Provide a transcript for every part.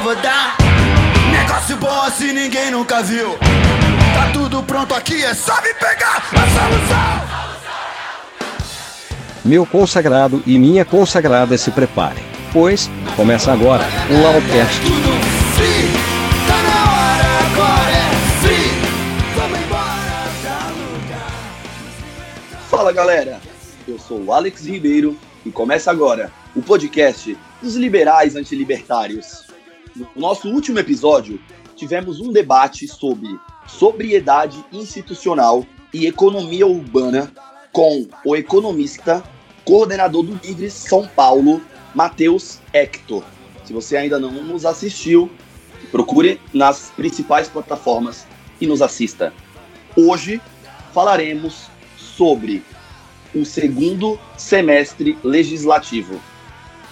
eu vou dar. Negócio bom assim ninguém nunca viu. Tá tudo pronto aqui, é só me pegar a solução. Meu consagrado e minha consagrada se preparem, pois começa agora o free, tá é. Fala galera, eu sou o Alex Ribeiro e começa agora o podcast dos liberais antilibertários. No nosso último episódio, tivemos um debate sobre sobriedade institucional e economia urbana com o economista, coordenador do Livre São Paulo, Matheus Hector. Se você ainda não nos assistiu, procure nas principais plataformas e nos assista. Hoje falaremos sobre o segundo semestre legislativo.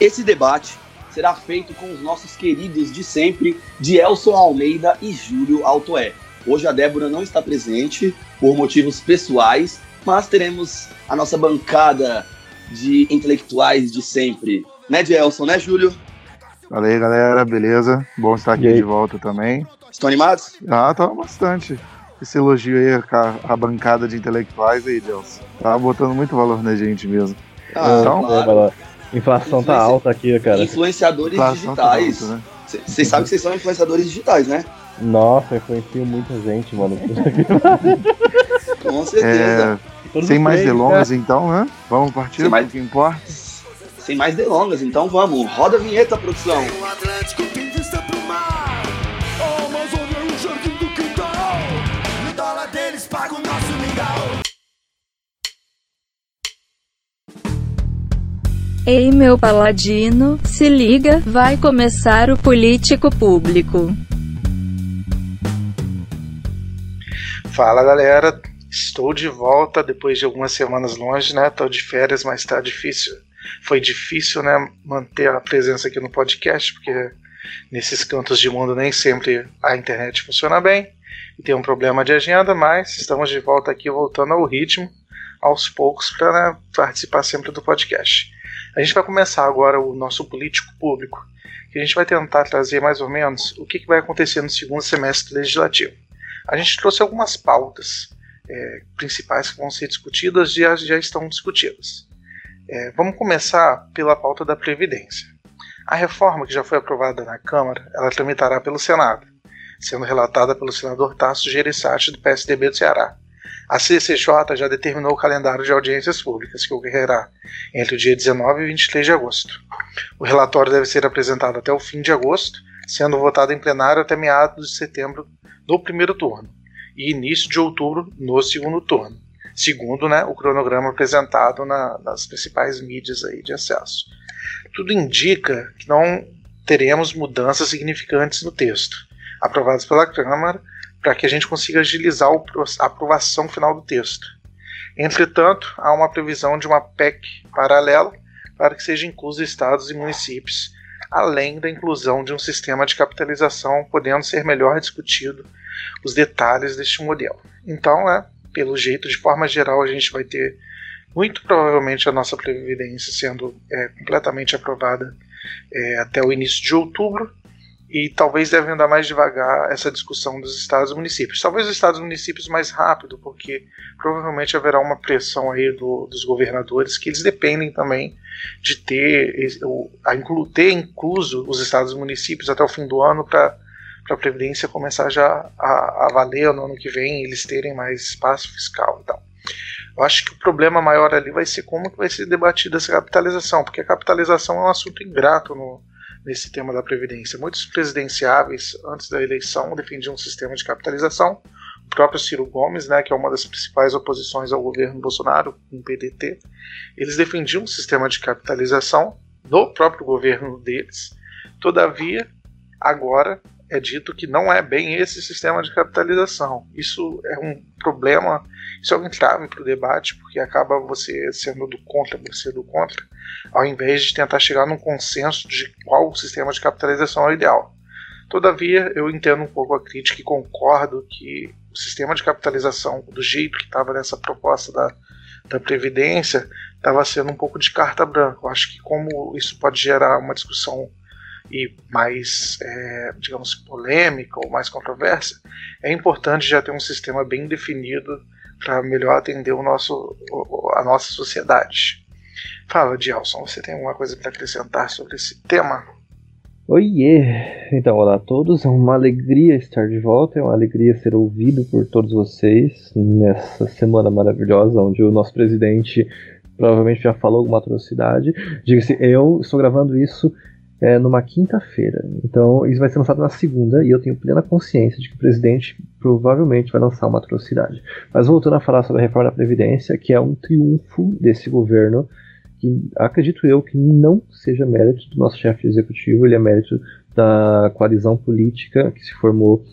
Esse debate será feito com os nossos queridos de sempre, de Elson Almeida e Júlio Altoé. Hoje a Débora não está presente por motivos pessoais, mas teremos a nossa bancada de intelectuais de sempre. Né, Gelson, né, Júlio? Fala aí, galera, beleza? Bom estar aqui de volta também. Estão animados? Ah, tá bastante. Esse elogio aí, a, a bancada de intelectuais aí, Deus. Tá botando muito valor na gente mesmo. Ah, Então, claro. Inflação tá alta aqui, cara. Influenciadores Inflação tá digitais. alta, né? Vocês sabem que vocês são influenciadores digitais, né? Nossa, influencia muita gente, mano. Com certeza. É, sem mais delongas, então, né? Vamos partir Sem mais- que importa. Sem mais delongas, então vamos. Roda a vinheta, produção. O Atlântico tem vista pro mar. A Amazônia é o jardim do quintal. No dólar deles paga o Ei meu paladino, se liga, vai começar o político público. Fala galera, estou de volta depois de algumas semanas longe, né? Tô de férias, mas tá difícil. Foi difícil, né, manter a presença aqui no podcast, porque nesses cantos de mundo nem sempre a internet funciona bem e tem um problema de agenda, mas estamos de volta aqui, voltando ao ritmo, aos poucos, para né, participar sempre do podcast. A gente vai começar agora o nosso político público, que a gente vai tentar trazer mais ou menos o que, vai acontecer no segundo semestre legislativo a gente trouxe algumas pautas é, principais que vão ser discutidas e já, já estão discutidas. É, vamos começar pela pauta da Previdência. A reforma que já foi aprovada na Câmara, ela tramitará pelo Senado, sendo relatada pelo senador Tasso Gereissati do PSDB do Ceará. A CCJ já determinou o calendário de audiências públicas, que ocorrerá entre o dia 19 e 23 de agosto. O relatório deve ser apresentado até o fim de agosto, sendo votado em plenário até meados de setembro no primeiro turno e início de outubro no segundo turno, segundo né, o cronograma apresentado na- nas principais mídias aí de acesso. Tudo indica que não teremos mudanças significantes no texto, aprovados pela Câmara, para que a gente consiga agilizar a aprovação final do texto. Entretanto, há uma previsão de uma PEC paralela para que sejam inclusos estados e municípios, além da inclusão de um sistema de capitalização, podendo ser melhor discutido os detalhes deste modelo. Então, né, pelo jeito, de forma geral, a gente vai ter muito provavelmente a nossa previdência sendo é, completamente aprovada é, até o início de outubro e talvez deve andar mais devagar essa discussão dos estados e municípios. Talvez os estados e municípios mais rápido, porque provavelmente haverá uma pressão aí do- dos governadores que eles dependem também de ter, a inclu, ter incluso os estados e municípios até o fim do ano para para a Previdência começar já a, a valer no ano que vem, eles terem mais espaço fiscal e tal. Eu acho que o problema maior ali vai ser como que vai ser debatida essa capitalização, porque a capitalização é um assunto ingrato no, nesse tema da Previdência. Muitos presidenciáveis, antes da eleição, defendiam um sistema de capitalização. O próprio Ciro Gomes, né, que é uma das principais oposições ao governo Bolsonaro, um PDT, eles defendiam um sistema de capitalização no próprio governo deles. Todavia, agora é dito que não é bem esse sistema de capitalização. Isso é um problema, isso é um entrave para o debate, porque acaba você sendo do contra, você do contra, ao invés de tentar chegar num consenso de qual sistema de capitalização é o ideal. Todavia, eu entendo um pouco a crítica e concordo que o sistema de capitalização, do jeito que estava nessa proposta da, da Previdência, estava sendo um pouco de carta branca. Eu acho que como isso pode gerar uma discussão e mais, é, digamos, polêmica ou mais controversa, é importante já ter um sistema bem definido para melhor atender o nosso, a nossa sociedade. Fala, Dielson, você tem alguma coisa para acrescentar sobre esse tema? Oiê! Então, olá a todos, é uma alegria estar de volta, é uma alegria ser ouvido por todos vocês nessa semana maravilhosa, onde o nosso presidente provavelmente já falou alguma atrocidade. Diga-se, eu estou gravando isso é, numa quinta-feira, então isso vai ser lançado na segunda e eu tenho plena consciência de que o presidente provavelmente vai lançar uma atrocidade. Mas voltando a falar sobre a reforma da Previdência, que é um triunfo desse governo que acredito eu que não seja mérito do nosso chefe executivo, ele é mérito da coalizão política que se formou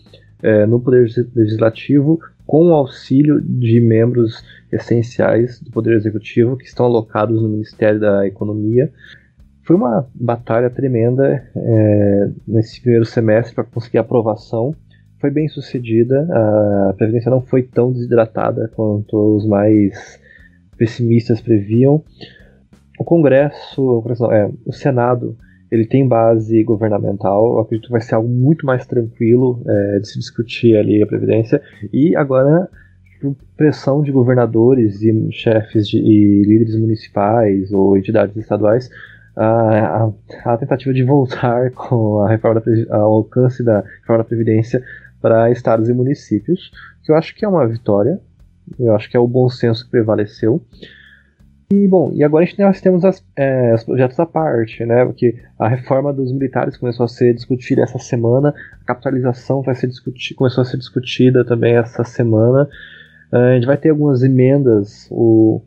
é, no Poder Legislativo com o auxílio de membros essenciais do Poder Executivo que estão alocados no Ministério da Economia. Foi uma batalha tremenda é, nesse primeiro semestre para conseguir aprovação. Foi bem sucedida, a Previdência não foi tão desidratada quanto os mais pessimistas previam o Congresso, o, Congresso é, o Senado, ele tem base governamental, acredito que vai ser algo muito mais tranquilo é, de se discutir ali a Previdência, e agora pressão de governadores e chefes de, e líderes municipais ou entidades estaduais a, a, a, tentativa de voltar com a reforma da, ao alcance da reforma da Previdência para estados e municípios, que eu acho que é uma vitória, eu acho que é o bom senso que prevaleceu. E bom, e agora nós temos as, é, os projetos à parte, né? Porque a reforma dos militares começou a ser discutida essa semana, a capitalização vai ser começou a ser discutida também essa semana. Uh, a gente vai ter algumas emendas, o,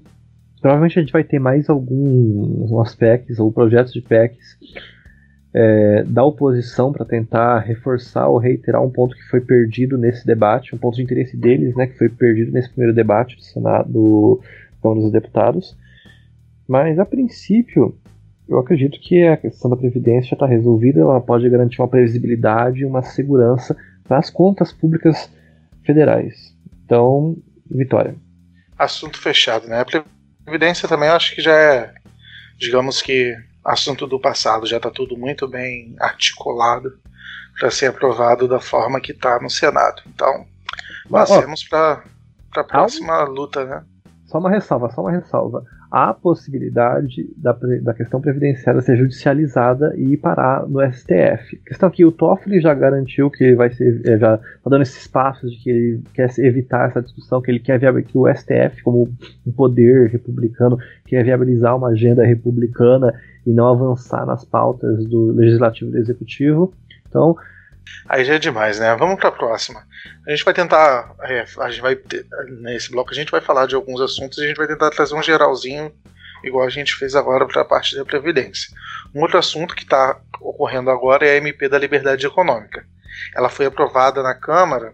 provavelmente a gente vai ter mais alguns PECs ou projetos de PECs é, da oposição para tentar reforçar ou reiterar um ponto que foi perdido nesse debate, um ponto de interesse deles, né, que foi perdido nesse primeiro debate do Senado, do dos Deputados. Mas a princípio, eu acredito que a questão da Previdência já está resolvida, ela pode garantir uma previsibilidade e uma segurança para as contas públicas federais. Então, vitória. Assunto fechado, né? A Previdência também eu acho que já é, digamos que, assunto do passado, já está tudo muito bem articulado para ser aprovado da forma que está no Senado. Então, passemos para a próxima luta, né? Só uma ressalva, só uma ressalva há possibilidade da, da questão previdenciária ser judicializada e parar no STF. A questão é que o Toffoli já garantiu que vai ser, é, já está dando esses passos de que ele quer evitar essa discussão, que ele quer que o STF, como um poder republicano, quer viabilizar uma agenda republicana e não avançar nas pautas do legislativo e do executivo. Então, Aí já é demais, né? Vamos para a próxima. A gente vai tentar, é, a gente vai nesse bloco a gente vai falar de alguns assuntos e a gente vai tentar trazer um geralzinho, igual a gente fez agora para a parte da previdência. Um outro assunto que está ocorrendo agora é a MP da Liberdade Econômica. Ela foi aprovada na Câmara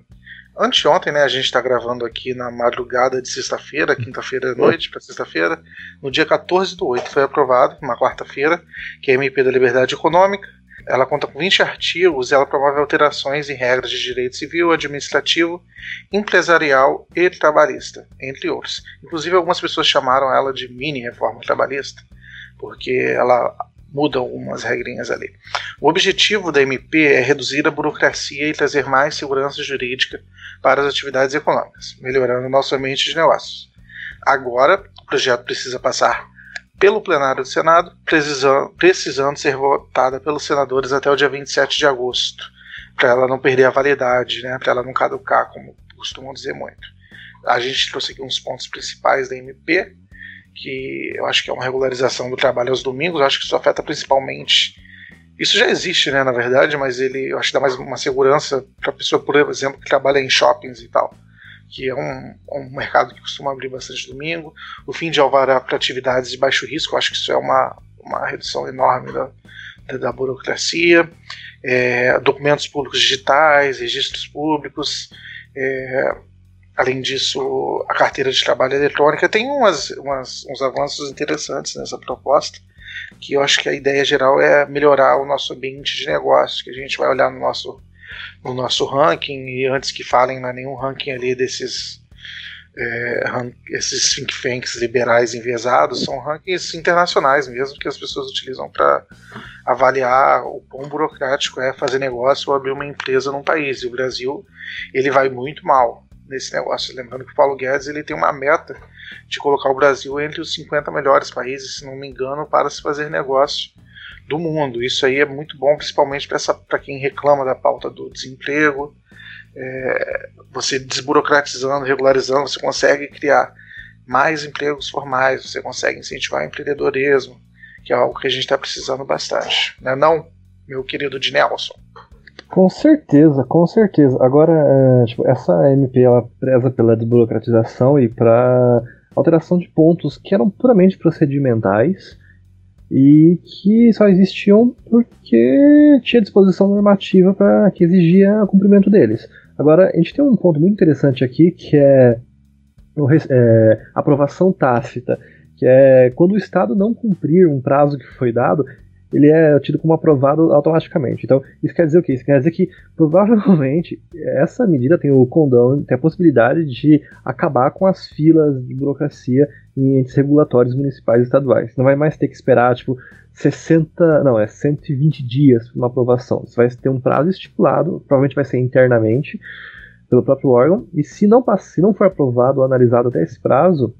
anteontem, né? A gente está gravando aqui na madrugada de sexta-feira, quinta-feira à noite para sexta-feira. No dia 14 do 8 foi aprovado, uma quarta-feira, que é a MP da Liberdade Econômica ela conta com 20 artigos e ela promove alterações em regras de direito civil, administrativo, empresarial e trabalhista, entre outros. Inclusive, algumas pessoas chamaram ela de mini reforma trabalhista, porque ela muda algumas regrinhas ali. O objetivo da MP é reduzir a burocracia e trazer mais segurança jurídica para as atividades econômicas, melhorando nosso ambiente de negócios. Agora, o projeto precisa passar pelo plenário do Senado, precisando, precisando ser votada pelos senadores até o dia 27 de agosto, para ela não perder a validade, né, para ela não caducar, como costumam dizer muito. A gente trouxe aqui uns pontos principais da MP, que eu acho que é uma regularização do trabalho aos domingos, eu acho que isso afeta principalmente. Isso já existe, né, na verdade, mas ele eu acho que dá mais uma segurança para a pessoa, por exemplo, que trabalha em shoppings e tal que é um, um mercado que costuma abrir bastante domingo, o fim de alvará para atividades de baixo risco, acho que isso é uma, uma redução enorme da, da, da burocracia, é, documentos públicos digitais, registros públicos, é, além disso, a carteira de trabalho eletrônica. Tem umas, umas, uns avanços interessantes nessa proposta, que eu acho que a ideia geral é melhorar o nosso ambiente de negócio, que a gente vai olhar no nosso no nosso ranking, e antes que falem, é nenhum ranking ali desses é, esses think tanks liberais enviesados são rankings internacionais mesmo que as pessoas utilizam para avaliar o quão burocrático é fazer negócio ou abrir uma empresa num país. E o Brasil ele vai muito mal nesse negócio. Lembrando que o Paulo Guedes ele tem uma meta de colocar o Brasil entre os 50 melhores países, se não me engano, para se fazer negócio do mundo. Isso aí é muito bom, principalmente para quem reclama da pauta do desemprego, é, você desburocratizando, regularizando, você consegue criar mais empregos formais, você consegue incentivar o empreendedorismo, que é algo que a gente está precisando bastante. Não é não, meu querido de Nelson? Com certeza, com certeza. Agora, é, tipo, essa MP ela preza pela desburocratização e para alteração de pontos que eram puramente procedimentais e que só existiam porque tinha disposição normativa para que exigia o cumprimento deles. Agora, a gente tem um ponto muito interessante aqui que é, é aprovação tácita, que é quando o Estado não cumprir um prazo que foi dado, ele é tido como aprovado automaticamente. Então, isso quer dizer o quê? Isso quer dizer que provavelmente essa medida tem o condão, tem a possibilidade de acabar com as filas de burocracia em entes regulatórios municipais e estaduais. Não vai mais ter que esperar, tipo, 60, não, é 120 dias para uma aprovação. Você vai ter um prazo estipulado, provavelmente vai ser internamente pelo próprio órgão, e se não, se não for aprovado ou analisado até esse prazo,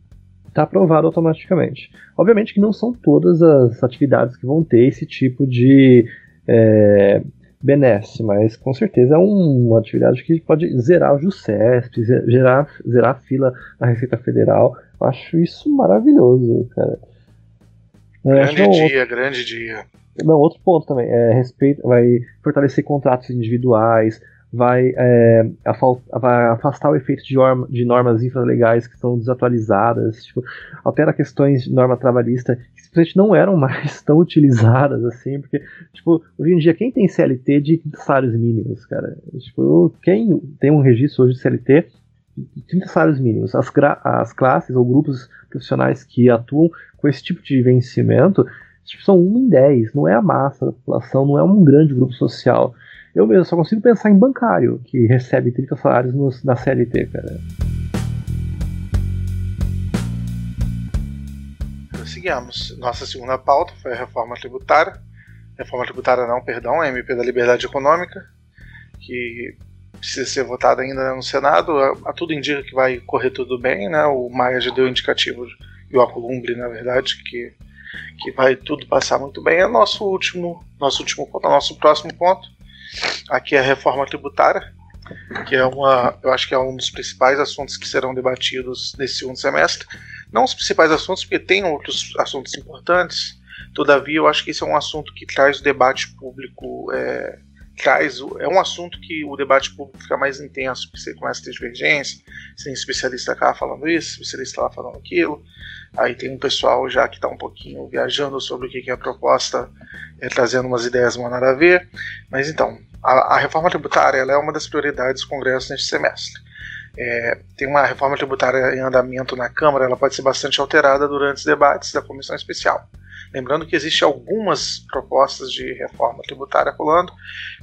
está aprovado automaticamente. Obviamente que não são todas as atividades que vão ter esse tipo de é, benesse, mas com certeza é uma atividade que pode zerar o JUCESP, zerar, zerar a fila da Receita Federal. Eu acho isso maravilhoso, cara. É, grande dia, outro... grande dia. Não, outro ponto também, é respeito, vai fortalecer contratos individuais, vai, é, afastar o efeito de, norma, de normas infralegais que são desatualizadas, tipo, altera questões de norma trabalhista que simplesmente não eram mais tão utilizadas assim, porque, tipo, hoje em dia quem tem CLT de salários mínimos, cara? Tipo, quem tem um registro hoje de CLT de 30 salários mínimos, as, as classes ou grupos profissionais que atuam com esse tipo de vencimento tipo, são 1 em 10, não é a massa da população, não é um grande grupo social. Eu mesmo só consigo pensar em bancário, que recebe 30 salários no, na CLT, cara. Nossa segunda pauta foi a reforma tributária. Reforma tributária não, perdão, a MP da Liberdade Econômica, que precisa ser votada ainda no Senado. A, a, tudo indica que vai correr tudo bem, né? O Maia já deu indicativo, e o Acolumbre, na verdade, que, que vai tudo passar muito bem. É nosso último, nosso último ponto, nosso próximo ponto Aqui é a reforma tributária, que é uma, eu acho que é um dos principais assuntos que serão debatidos nesse segundo semestre. Não os principais assuntos, porque tem outros assuntos importantes. Todavia, eu acho que esse é um assunto que traz o debate público é, traz é um assunto que o debate público fica mais intenso, porque você começa a ter divergência, tem especialista cá falando isso, especialista lá falando aquilo, aí tem um pessoal já que está um pouquinho viajando sobre o que, é a proposta, é, trazendo umas ideias mal nada a ver, mas então, a, a reforma tributária é uma das prioridades do Congresso neste semestre. É, tem uma reforma tributária em andamento na Câmara, ela pode ser bastante alterada durante os debates da Comissão Especial. Lembrando que existem algumas propostas de reforma tributária rolando.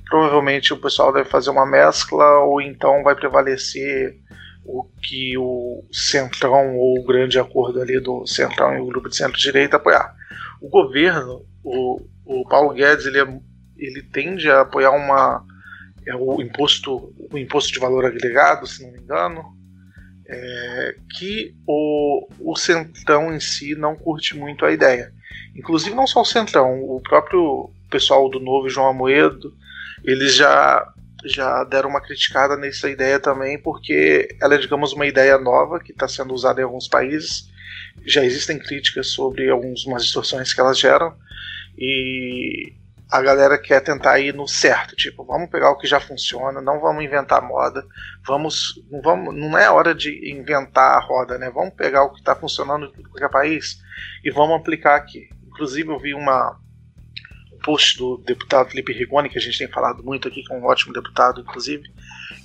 Provavelmente o pessoal deve fazer uma mescla ou então vai prevalecer o que o Centrão ou o grande acordo ali do Centrão e o grupo de centro-direita apoiar. O governo, o, o Paulo Guedes, ele, é, ele tende a apoiar uma é o imposto o imposto de valor agregado, se não me engano, é, que o, o Centrão em si não curte muito a ideia. Inclusive não só o Centrão, o próprio pessoal do Novo João Amoedo, eles já já deram uma criticada nessa ideia também, porque ela é, digamos, uma ideia nova que está sendo usada em alguns países. Já existem críticas sobre algumas distorções que elas geram, e a galera quer tentar ir no certo, tipo, vamos pegar o que já funciona, não vamos inventar moda, vamos, não, vamos, não é hora de inventar a roda, né? Vamos pegar o que está funcionando em qualquer país e vamos aplicar aqui. Inclusive, eu vi uma, um post do deputado Felipe Rigoni, que a gente tem falado muito aqui, que é um ótimo deputado, inclusive,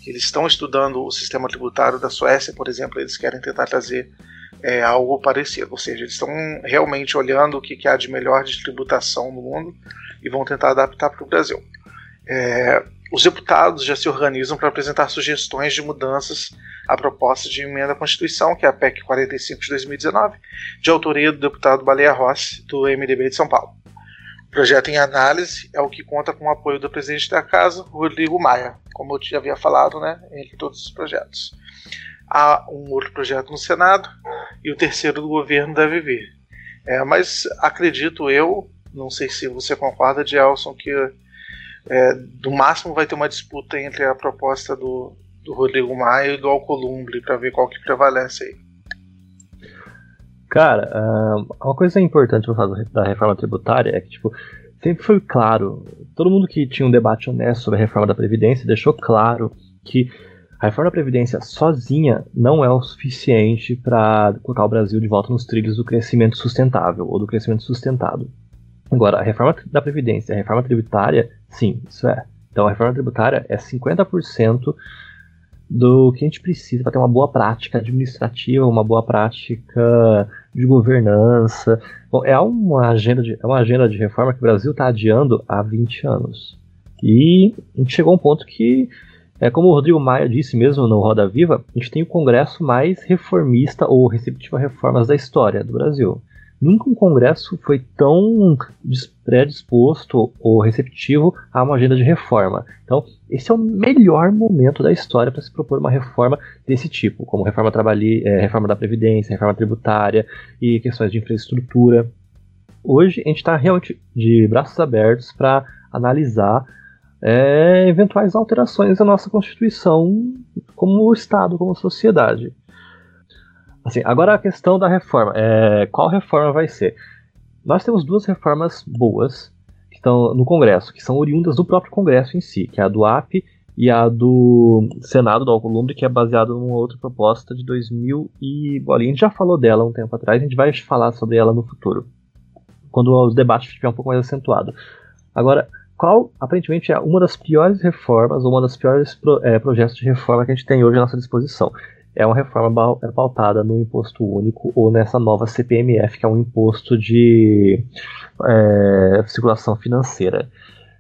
eles estão estudando o sistema tributário da Suécia, por exemplo, eles querem tentar trazer é, algo parecido, ou seja, eles estão realmente olhando o que, que há de melhor de tributação no mundo e vão tentar adaptar para o Brasil. É, os deputados já se organizam para apresentar sugestões de mudanças à proposta de emenda à Constituição, que é a PEC 45 de 2019, de autoria do deputado Baleia Rossi, do MDB de São Paulo. Projeto em análise é o que conta com o apoio do presidente da Casa, Rodrigo Maia, como eu já havia falado, né, entre todos os projetos. Há um outro projeto no Senado e o terceiro do governo deve vir. É, mas acredito eu, não sei se você concorda, Gelson, que é, do máximo vai ter uma disputa entre a proposta do, do Rodrigo Maia e do Alcolumbre para ver qual que prevalece aí. Cara, uma coisa importante da reforma tributária é que, tipo, sempre foi claro, todo mundo que tinha um debate honesto sobre a reforma da Previdência deixou claro que a reforma da Previdência sozinha não é o suficiente para colocar o Brasil de volta nos trilhos do crescimento sustentável ou do crescimento sustentado. Agora, a reforma da Previdência, a reforma tributária, sim, isso é. Então, a reforma tributária é 50% do que a gente precisa para ter uma boa prática administrativa, uma boa prática de governança. Bom, é uma agenda de, é uma agenda de reforma que o Brasil está adiando há 20 anos. E a gente chegou a um ponto que, é, como o Rodrigo Maia disse mesmo no Roda Viva, a gente tem o Congresso mais reformista ou receptivo a reformas da história do Brasil. Nunca um congresso foi tão predisposto ou receptivo a uma agenda de reforma. Então, esse é o melhor momento da história para se propor uma reforma desse tipo, como reforma, é, reforma da Previdência, reforma tributária e questões de infraestrutura. Hoje, a gente está realmente de braços abertos para analisar é, eventuais alterações à nossa Constituição como Estado, como sociedade. Assim, agora a questão da reforma. É, qual reforma vai ser? Nós temos duas reformas boas que estão no Congresso, que são oriundas do próprio Congresso em si, que é a do AP e a do Senado do Alcolumbre, que é baseada numa outra proposta de 2000 e... Bom, a gente já falou dela um tempo atrás, a gente vai falar sobre ela no futuro, quando os debates estiver um pouco mais acentuado. Agora, qual aparentemente é uma das piores reformas, ou uma das piores pro, é, projetos de reforma que a gente tem hoje à nossa disposição? É uma reforma é pautada no imposto único ou nessa nova CPMF, que é um imposto de é, circulação financeira.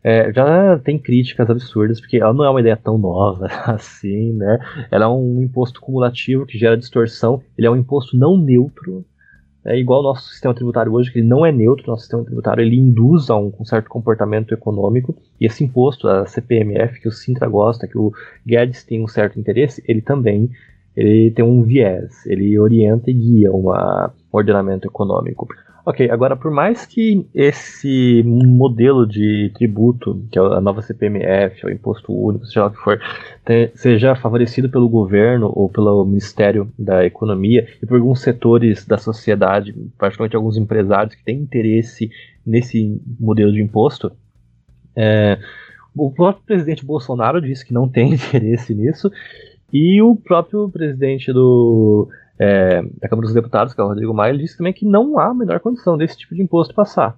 É, já tem críticas absurdas, porque ela não é uma ideia tão nova assim, né? Ela é um imposto cumulativo que gera distorção, ele é um imposto não neutro, é igual ao nosso sistema tributário hoje, que ele não é neutro, nosso sistema tributário ele induz a um, um, certo comportamento econômico, e esse imposto, a CPMF, que o Sintra gosta, que o Guedes tem um certo interesse, ele também ele tem um viés, ele orienta e guia uma, um ordenamento econômico. Ok, agora por mais que esse modelo de tributo, que é a nova CPMF, o imposto único, seja o que for, seja favorecido pelo governo ou pelo Ministério da Economia e por alguns setores da sociedade, particularmente alguns empresários que têm interesse nesse modelo de imposto, é, o próprio presidente Bolsonaro disse que não tem interesse nisso e o próprio presidente do, é, da Câmara dos Deputados, que é o Rodrigo Maia, disse também que não há a menor condição desse tipo de imposto passar.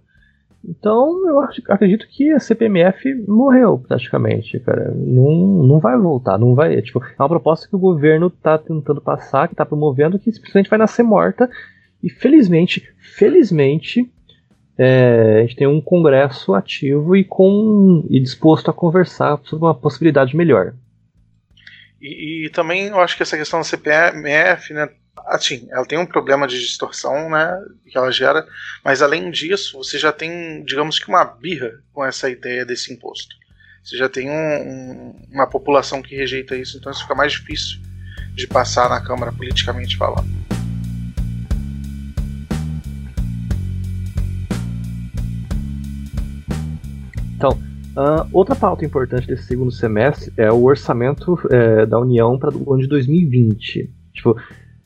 Então, eu acredito que a CPMF morreu praticamente, cara. Não, não vai voltar, não vai. Tipo, é uma proposta que o governo está tentando passar, que está promovendo, que simplesmente vai nascer morta. E felizmente, felizmente, é, a gente tem um Congresso ativo e, com, e disposto a conversar sobre uma possibilidade melhor. E, e, também eu acho que essa questão da CPMF, né, assim, ela tem um problema de distorção, né, que ela gera, mas além disso, você já tem, digamos que uma birra com essa ideia desse imposto. Você já tem um, um, uma população que rejeita isso, então isso fica mais difícil de passar na Câmara politicamente falando. Então, Uh, outra pauta importante desse segundo semestre é o orçamento é, da União para o ano de 2020. Tipo,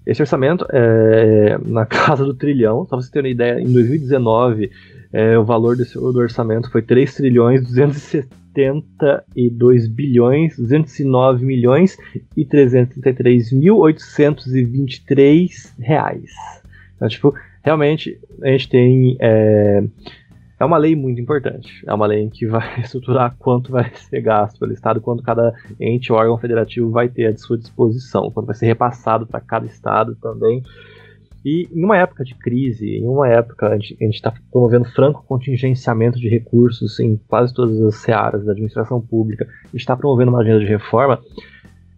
esse orçamento é na casa do trilhão, só você ter uma ideia, em 2019 é, o valor desse, do orçamento foi 3 trilhões 272 bilhões 209 milhões e 333 mil 823 reais. Então, tipo, realmente a gente tem é, é uma lei muito importante. É uma lei que vai estruturar quanto vai ser gasto pelo Estado, quanto cada ente ou órgão federativo vai ter à sua disposição, quanto vai ser repassado para cada Estado também. E em uma época de crise, em uma época a gente está promovendo franco contingenciamento de recursos em quase todas as searas da administração pública, está promovendo uma agenda de reforma,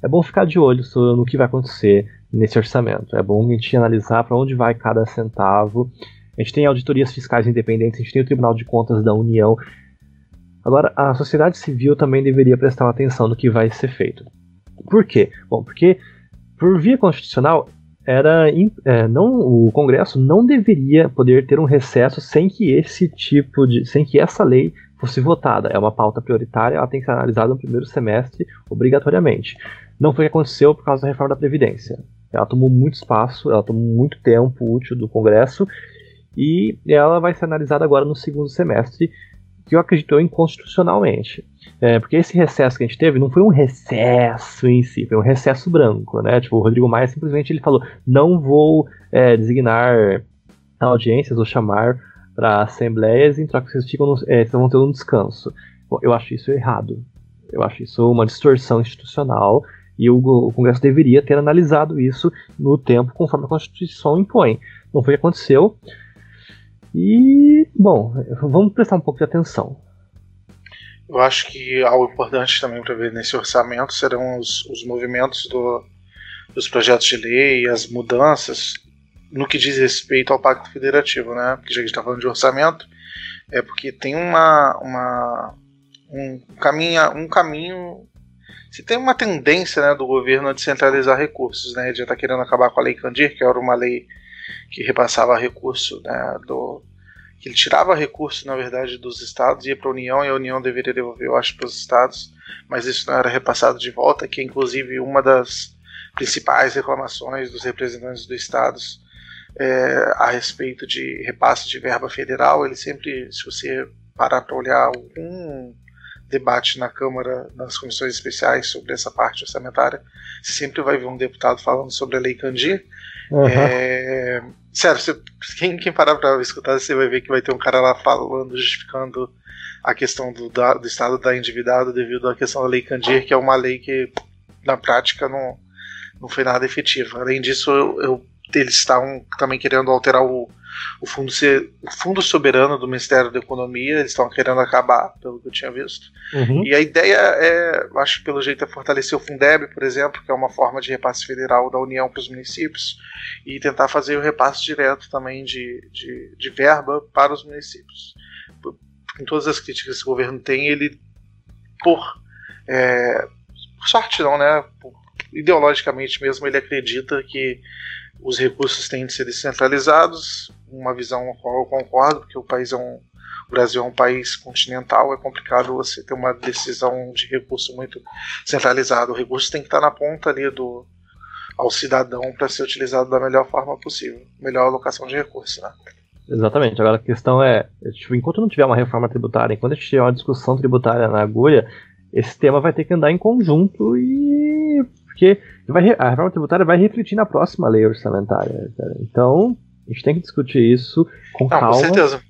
é bom ficar de olho no que vai acontecer nesse orçamento. É bom a gente analisar para onde vai cada centavo. A gente tem auditorias fiscais independentes, a gente tem o Tribunal de Contas da União. Agora, a sociedade civil também deveria prestar atenção no que vai ser feito. Por quê? Bom, porque por via constitucional era é, não o Congresso não deveria poder ter um recesso sem que esse tipo de sem que essa lei fosse votada. É uma pauta prioritária, ela tem que ser analisada no primeiro semestre obrigatoriamente. Não foi o que aconteceu por causa da reforma da previdência. Ela tomou muito espaço, ela tomou muito tempo útil do Congresso e ela vai ser analisada agora no segundo semestre, que eu acredito inconstitucionalmente. É, porque esse recesso que a gente teve não foi um recesso em si, foi um recesso branco, né? Tipo, o Rodrigo Maia simplesmente ele falou: não vou é, designar audiências ou chamar para assembleias em troca vocês, ficam no, é, vocês vão ter um descanso. Bom, eu acho isso errado. Eu acho isso uma distorção institucional e o, o, Congresso deveria ter analisado isso no tempo conforme a Constituição impõe. Não foi o que aconteceu. E, bom, vamos prestar um pouco de atenção. Eu acho que algo importante também para ver nesse orçamento serão os, os movimentos do, dos projetos de lei, as mudanças no que diz respeito ao Pacto Federativo, né? Porque já que a gente está falando de orçamento, é porque tem uma, uma um caminho, um caminho se tem uma tendência né, do governo a descentralizar recursos, né? Ele já está querendo acabar com a lei Candir, que era uma lei que repassava recurso né, do que ele tirava recurso, na verdade, dos estados, ia para a União e a União deveria devolver, eu acho, para os estados, mas isso não era repassado de volta, que é inclusive uma das principais reclamações dos representantes dos estados é, a respeito de repasse de verba federal. Ele sempre, se você parar para olhar algum debate na Câmara, nas comissões especiais sobre essa parte orçamentária, sempre vai ver um deputado falando sobre a Lei Candir. Uhum. É, sério, quem, quem parar para escutar, você vai ver que vai ter um cara lá falando, justificando a questão do, da, do Estado da endividado devido à questão da Lei Candir, que é uma lei que na prática não, não foi nada efetiva. Além disso, eu, eu eles estavam também querendo alterar o, o, fundo, ser, o fundo soberano do Ministério da Economia, eles estão querendo acabar, pelo que eu tinha visto. Uhum. E a ideia é, acho que pelo jeito é fortalecer o Fundeb, por exemplo, que é uma forma de repasse federal da União para os municípios, e tentar fazer o repasse direto também de, de, de verba para os municípios. Com todas as críticas que o governo tem, ele, por, é, por sorte não, né? Por, ideologicamente mesmo, ele acredita que os recursos têm de ser descentralizados, uma visão com a qual eu concordo, porque o país é um, o Brasil é um país continental, é complicado você ter uma decisão de recurso muito centralizado. O recurso tem que estar na ponta ali do ao cidadão para ser utilizado da melhor forma possível, melhor alocação de recursos, né? Exatamente. Agora a questão é, tipo, enquanto não tiver uma reforma tributária, enquanto a gente tiver uma discussão tributária na agulha, esse tema vai ter que andar em conjunto e porque vai, a reforma tributária vai refletir na próxima lei orçamentária. Cara. Então, a gente tem que discutir isso com Não, calma. Com certeza.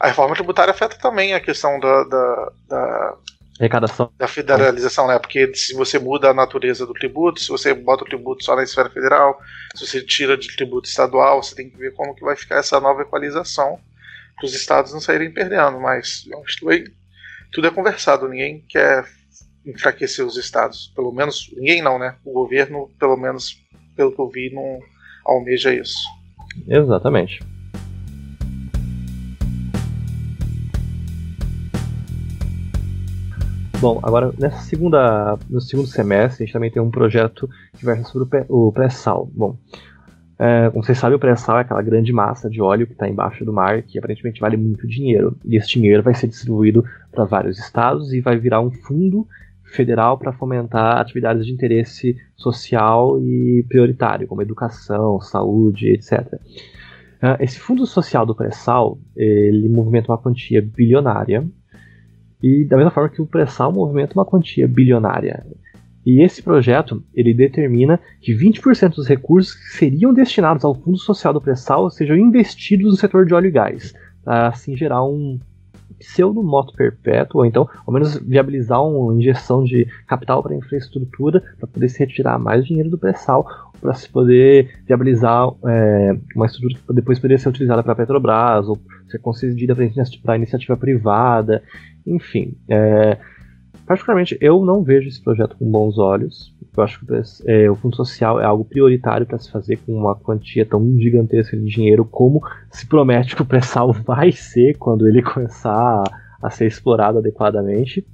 A reforma tributária afeta também a questão da, da, da arrecadação. Da federalização, né? Porque se você muda a natureza do tributo, se você bota o tributo só na esfera federal, se você tira de tributo estadual, você tem que ver como que vai ficar essa nova equalização para os estados não saírem perdendo. Mas tudo é conversado, ninguém quer enfraquecer os estados. Pelo menos, ninguém não, né? O governo, pelo menos, pelo que eu vi, não almeja isso. Exatamente. Bom, agora nessa segunda, no segundo semestre a gente também tem um projeto que versa sobre o pré-sal. Bom, é, como vocês sabem, o pré-sal é aquela grande massa de óleo que está embaixo do mar que aparentemente vale muito dinheiro. E esse dinheiro vai ser distribuído para vários estados e vai virar um fundo federal para fomentar atividades de interesse social e prioritário, como educação, saúde, etc. Ah, esse fundo social do pré-sal, ele movimenta uma quantia bilionária, e da mesma forma que o pré-sal movimenta uma quantia bilionária. E esse projeto, ele determina que 20% dos recursos que seriam destinados ao fundo social do pré-sal sejam investidos no setor de óleo e gás, para assim gerar um pseudo-moto perpétuo, ou então, ao menos, viabilizar uma injeção de capital para infraestrutura, para poder se retirar mais dinheiro do pré-sal, para se poder viabilizar é, uma estrutura que depois poderia ser utilizada para a Petrobras, ou ser concedida para iniciativa privada, enfim. É, particularmente, eu não vejo esse projeto com bons olhos. Eu acho que é, o fundo social é algo prioritário para se fazer com uma quantia tão gigantesca de dinheiro como se promete que o pré-sal vai ser quando ele começar a, a ser explorado adequadamente.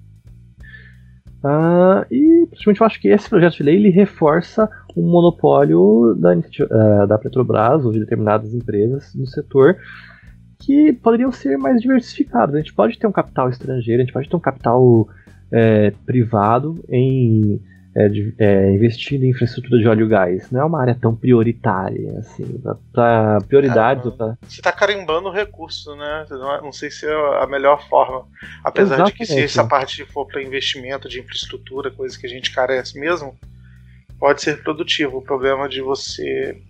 Uh, e principalmente eu acho que esse projeto de lei ele reforça o monopólio da, uh, da Petrobras ou de determinadas empresas no setor que poderiam ser mais diversificados. A gente pode ter um capital estrangeiro, a gente pode ter um capital é, privado em é, de, é, investindo em infraestrutura de óleo e gás. Não é uma área tão prioritária, assim, para prioridades. É, pra... Você está carimbando o recurso, né? Não, é, não, sei se é a melhor forma. Apesar Exatamente. de que se essa parte for para investimento de infraestrutura, coisa que a gente carece mesmo, pode ser produtivo. O problema de você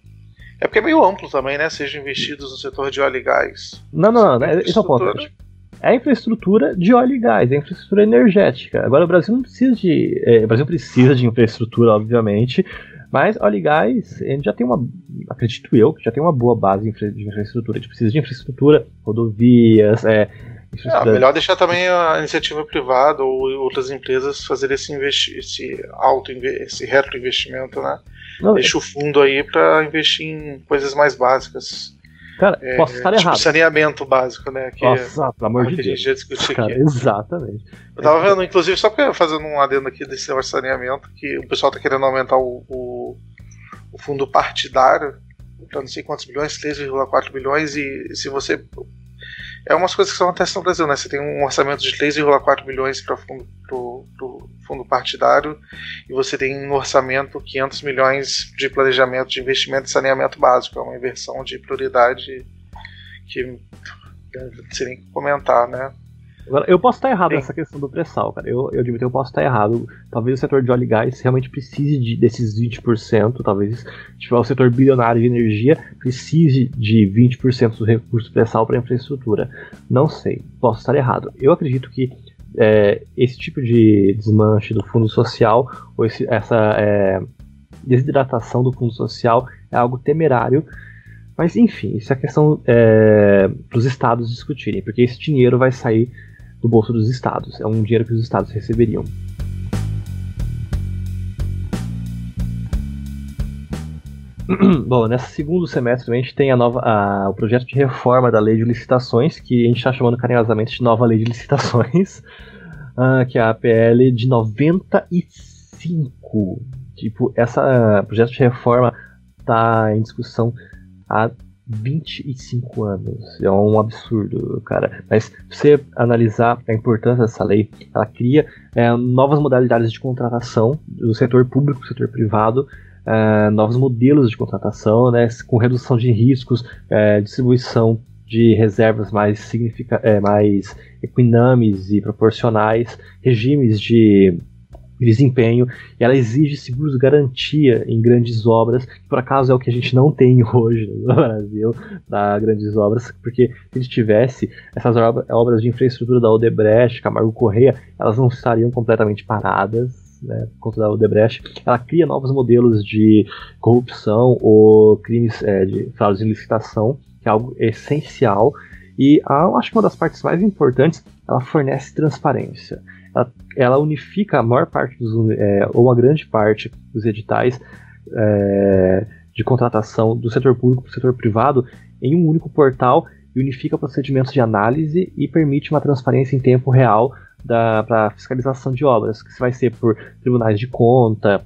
é porque é meio amplo também, né? Sejam investidos no setor de óleo e gás. Não, não, não. Esse é o ponto é a infraestrutura de óleo e gás, é a infraestrutura energética. Agora o Brasil não precisa de. É, o Brasil precisa de infraestrutura, obviamente, mas óleo e gás, gente já tem uma. Acredito eu que já tem uma boa base de infraestrutura. A gente precisa de infraestrutura, rodovias, é, é, melhor deixar também a iniciativa privada ou outras empresas fazer esse, investi esse alto esse retroinvestimento, né? Não, Deixa o fundo aí para investir em coisas mais básicas. Cara, é, posso estar tipo errado. saneamento básico, né? Que Nossa, pelo amor de Deus. Discutir cara, aqui. Exatamente. Eu tava vendo, inclusive, só fazendo um adendo aqui desse negócio de saneamento, que o pessoal tá querendo aumentar o, o, o fundo partidário para não sei quantos bilhões, 3,4 bilhões, e se você é umas coisas que são acontecem no Brasil, né? Você tem um orçamento de 3,4 bilhões para fundo, pro, pro fundo partidário e você tem um orçamento 500 milhões de planejamento de investimento e saneamento básico. É uma inversão de prioridade que não sei nem comentar, né? Agora, eu posso estar errado Sim. nessa questão do pré-sal, cara. Eu, eu admito, eu posso estar errado. Talvez o setor de óleo e gás realmente precise de, desses 20%. Talvez tipo, o setor bilionário de energia precise de 20% do recurso pré-sal para infraestrutura. Não sei, posso estar errado. Eu acredito que é, esse tipo de desmanche do fundo social, ou esse, essa é, desidratação do fundo social, é algo temerário. Mas enfim, isso é questão é, para os estados discutirem, porque esse dinheiro vai sair do bolso dos estados. É um dinheiro que os estados receberiam. Bom, nesse segundo semestre a gente tem a nova, a, o projeto de reforma da lei de licitações, que a gente está chamando carinhosamente de nova lei de licitações, uh, que é a PL de 95. Tipo, essa uh, projeto de reforma está em discussão há 25 anos. É um absurdo, cara. Mas você analisar a importância dessa lei, ela cria é, novas modalidades de contratação do setor público do setor privado, é, novos modelos de contratação, né, com redução de riscos, é, distribuição de reservas mais, significa, é, mais equinames e proporcionais, regimes de desempenho, e ela exige seguros garantia em grandes obras, que por acaso é o que a gente não tem hoje no Brasil, para grandes obras, porque se a gente tivesse essas obras de infraestrutura da Odebrecht, Camargo Correia, elas não estariam completamente paradas, né, por conta da Odebrecht, ela cria novos modelos de corrupção ou crimes é, de fraudes licitação, que é algo essencial, e a, acho que uma das partes mais importantes, ela fornece transparência ela, unifica a maior parte dos, é, ou uma grande parte dos editais é, de contratação do setor público para o setor privado em um único portal e unifica procedimentos de análise e permite uma transparência em tempo real para fiscalização de obras, que vai ser por tribunais de conta,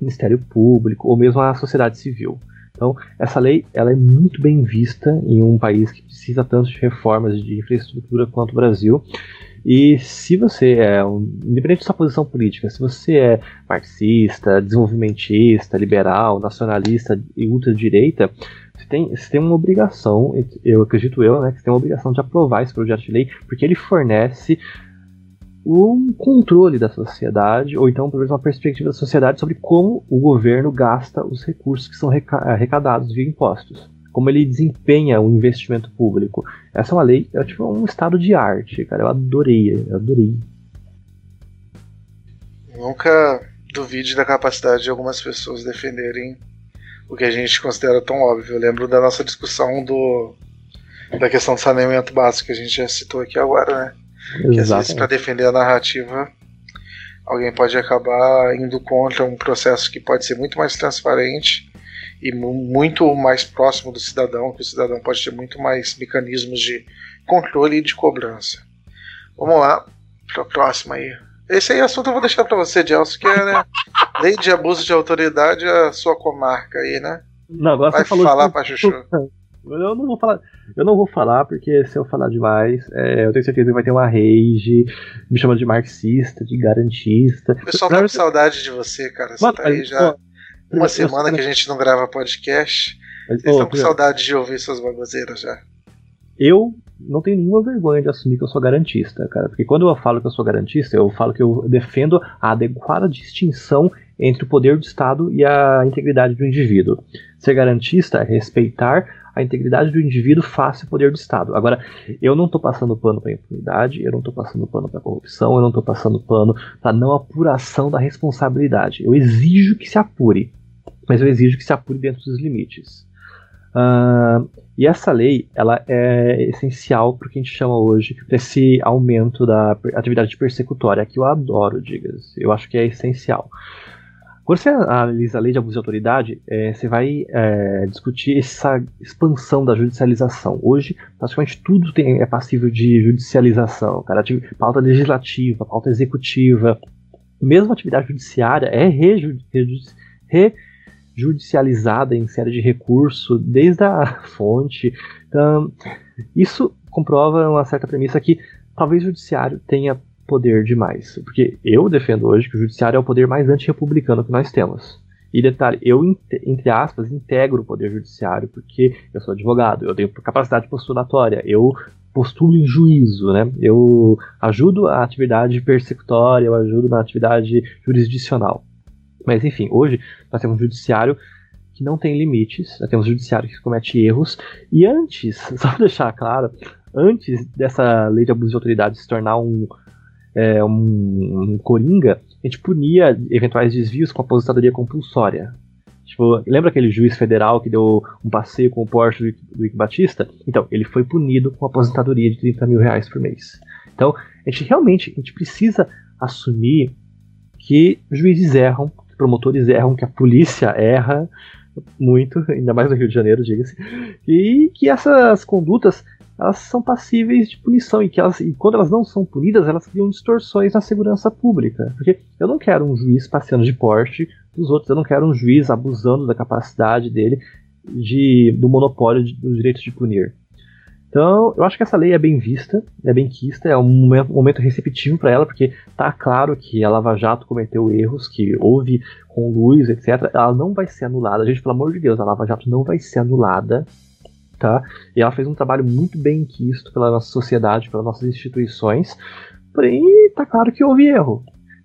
Ministério Público ou mesmo a sociedade civil. Então, essa lei ela é muito bem vista em um país que precisa tanto de reformas de infraestrutura quanto o Brasil. E se você é, um, independente da sua posição política, se você é marxista, desenvolvimentista, liberal, nacionalista e ultradireita, você tem, você tem uma obrigação, eu acredito eu, né, que você tem uma obrigação de aprovar esse projeto de lei, porque ele fornece um controle da sociedade, ou então, pelo menos, uma perspectiva da sociedade sobre como o governo gasta os recursos que são arrecadados via impostos. Como ele desempenha o investimento público. Essa é uma lei, é tipo um estado de arte, cara. Eu adorei, eu adorei. Nunca duvide da capacidade de algumas pessoas defenderem o que a gente considera tão óbvio. Eu lembro da nossa discussão do da questão do saneamento básico que a gente já citou aqui agora, né? Que às vezes para defender a narrativa alguém pode acabar indo contra um processo que pode ser muito mais transparente e muito mais próximo do cidadão, que o cidadão pode ter muito mais mecanismos de controle e de cobrança. Vamos lá para o próximo aí. Esse aí assunto eu vou deixar para você, Gelson, que é né, lei de abuso de autoridade a sua comarca aí, né? Não, agora Vai você falou falar pra Chuchu. Eu não vou falar, eu não vou falar porque se eu falar demais, é, eu tenho certeza que vai ter uma rage, me chamando de marxista, de garantista. O pessoal tá com saudade de você, cara. Você Mano, tá aí já ó, uma eu- semana que a gente não grava podcast. mas, ó, estão com saudade de ouvir suas bagoseiras já. Eu não tenho nenhuma vergonha de assumir que eu sou garantista, cara. Porque quando eu falo que eu sou garantista, eu falo que eu defendo a adequada distinção entre o poder do Estado e a integridade do indivíduo. Ser garantista é respeitar a integridade do indivíduo face ao poder do Estado. Agora, eu não estou passando pano para impunidade, eu não estou passando pano para corrupção, eu não estou passando pano para não apuração da responsabilidade. Eu exijo que se apure, mas eu exijo que se apure dentro dos limites. Ah, e essa lei, ela é essencial para o que a gente chama hoje desse aumento da atividade persecutória, que eu adoro, diga-se. Eu acho que é essencial. Quando você analisa a lei de abuso de autoridade, eh, você vai eh, discutir essa expansão da judicialização. Hoje, praticamente tudo tem- é passível de judicialização. Cara, pauta legislativa, pauta executiva, mesmo atividade judiciária é reju- reju- rejudicializada em série de recurso desde a fonte. Então, isso comprova uma certa premissa que talvez o judiciário tenha poder demais. Porque eu defendo hoje que o judiciário é o poder mais antirrepublicano que nós temos. E detalhe, eu, entre aspas, integro o poder judiciário porque eu sou advogado, eu tenho capacidade postulatória, eu postulo em juízo, né? Eu ajudo a atividade persecutória, eu ajudo na atividade jurisdicional. Mas enfim, hoje nós temos um judiciário que não tem limites, nós temos um judiciário que comete erros, e antes, só pra deixar claro, antes dessa lei de abuso de autoridade se tornar um, é, um, um coringa, a gente punia eventuais desvios com aposentadoria compulsória. Tipo, lembra aquele juiz federal que deu um passeio com o Porsche do Ike- Batista? Então, ele foi punido com aposentadoria de 30 mil reais por mês. Então, a gente realmente a gente precisa assumir que juízes erram, promotores erram, que a polícia erra muito, ainda mais no Rio de Janeiro, diga-se, e que essas condutas elas são passíveis de punição e que elas, e quando elas não são punidas, elas criam distorções na segurança pública. Porque eu não quero um juiz passeando de porte dos outros, eu não quero um juiz abusando da capacidade dele de, do monopólio de, do direito de punir. Então, eu acho que essa lei é bem vista, é bem quista, é um momento, receptivo para ela, porque tá claro que a Lava Jato cometeu erros, que houve com luz, etc. Ela não vai ser anulada, gente, pelo amor de Deus, a Lava Jato não vai ser anulada, tá? E ela fez um trabalho muito bem quisto pela nossa sociedade, pelas nossas instituições, porém, tá claro que houve erro.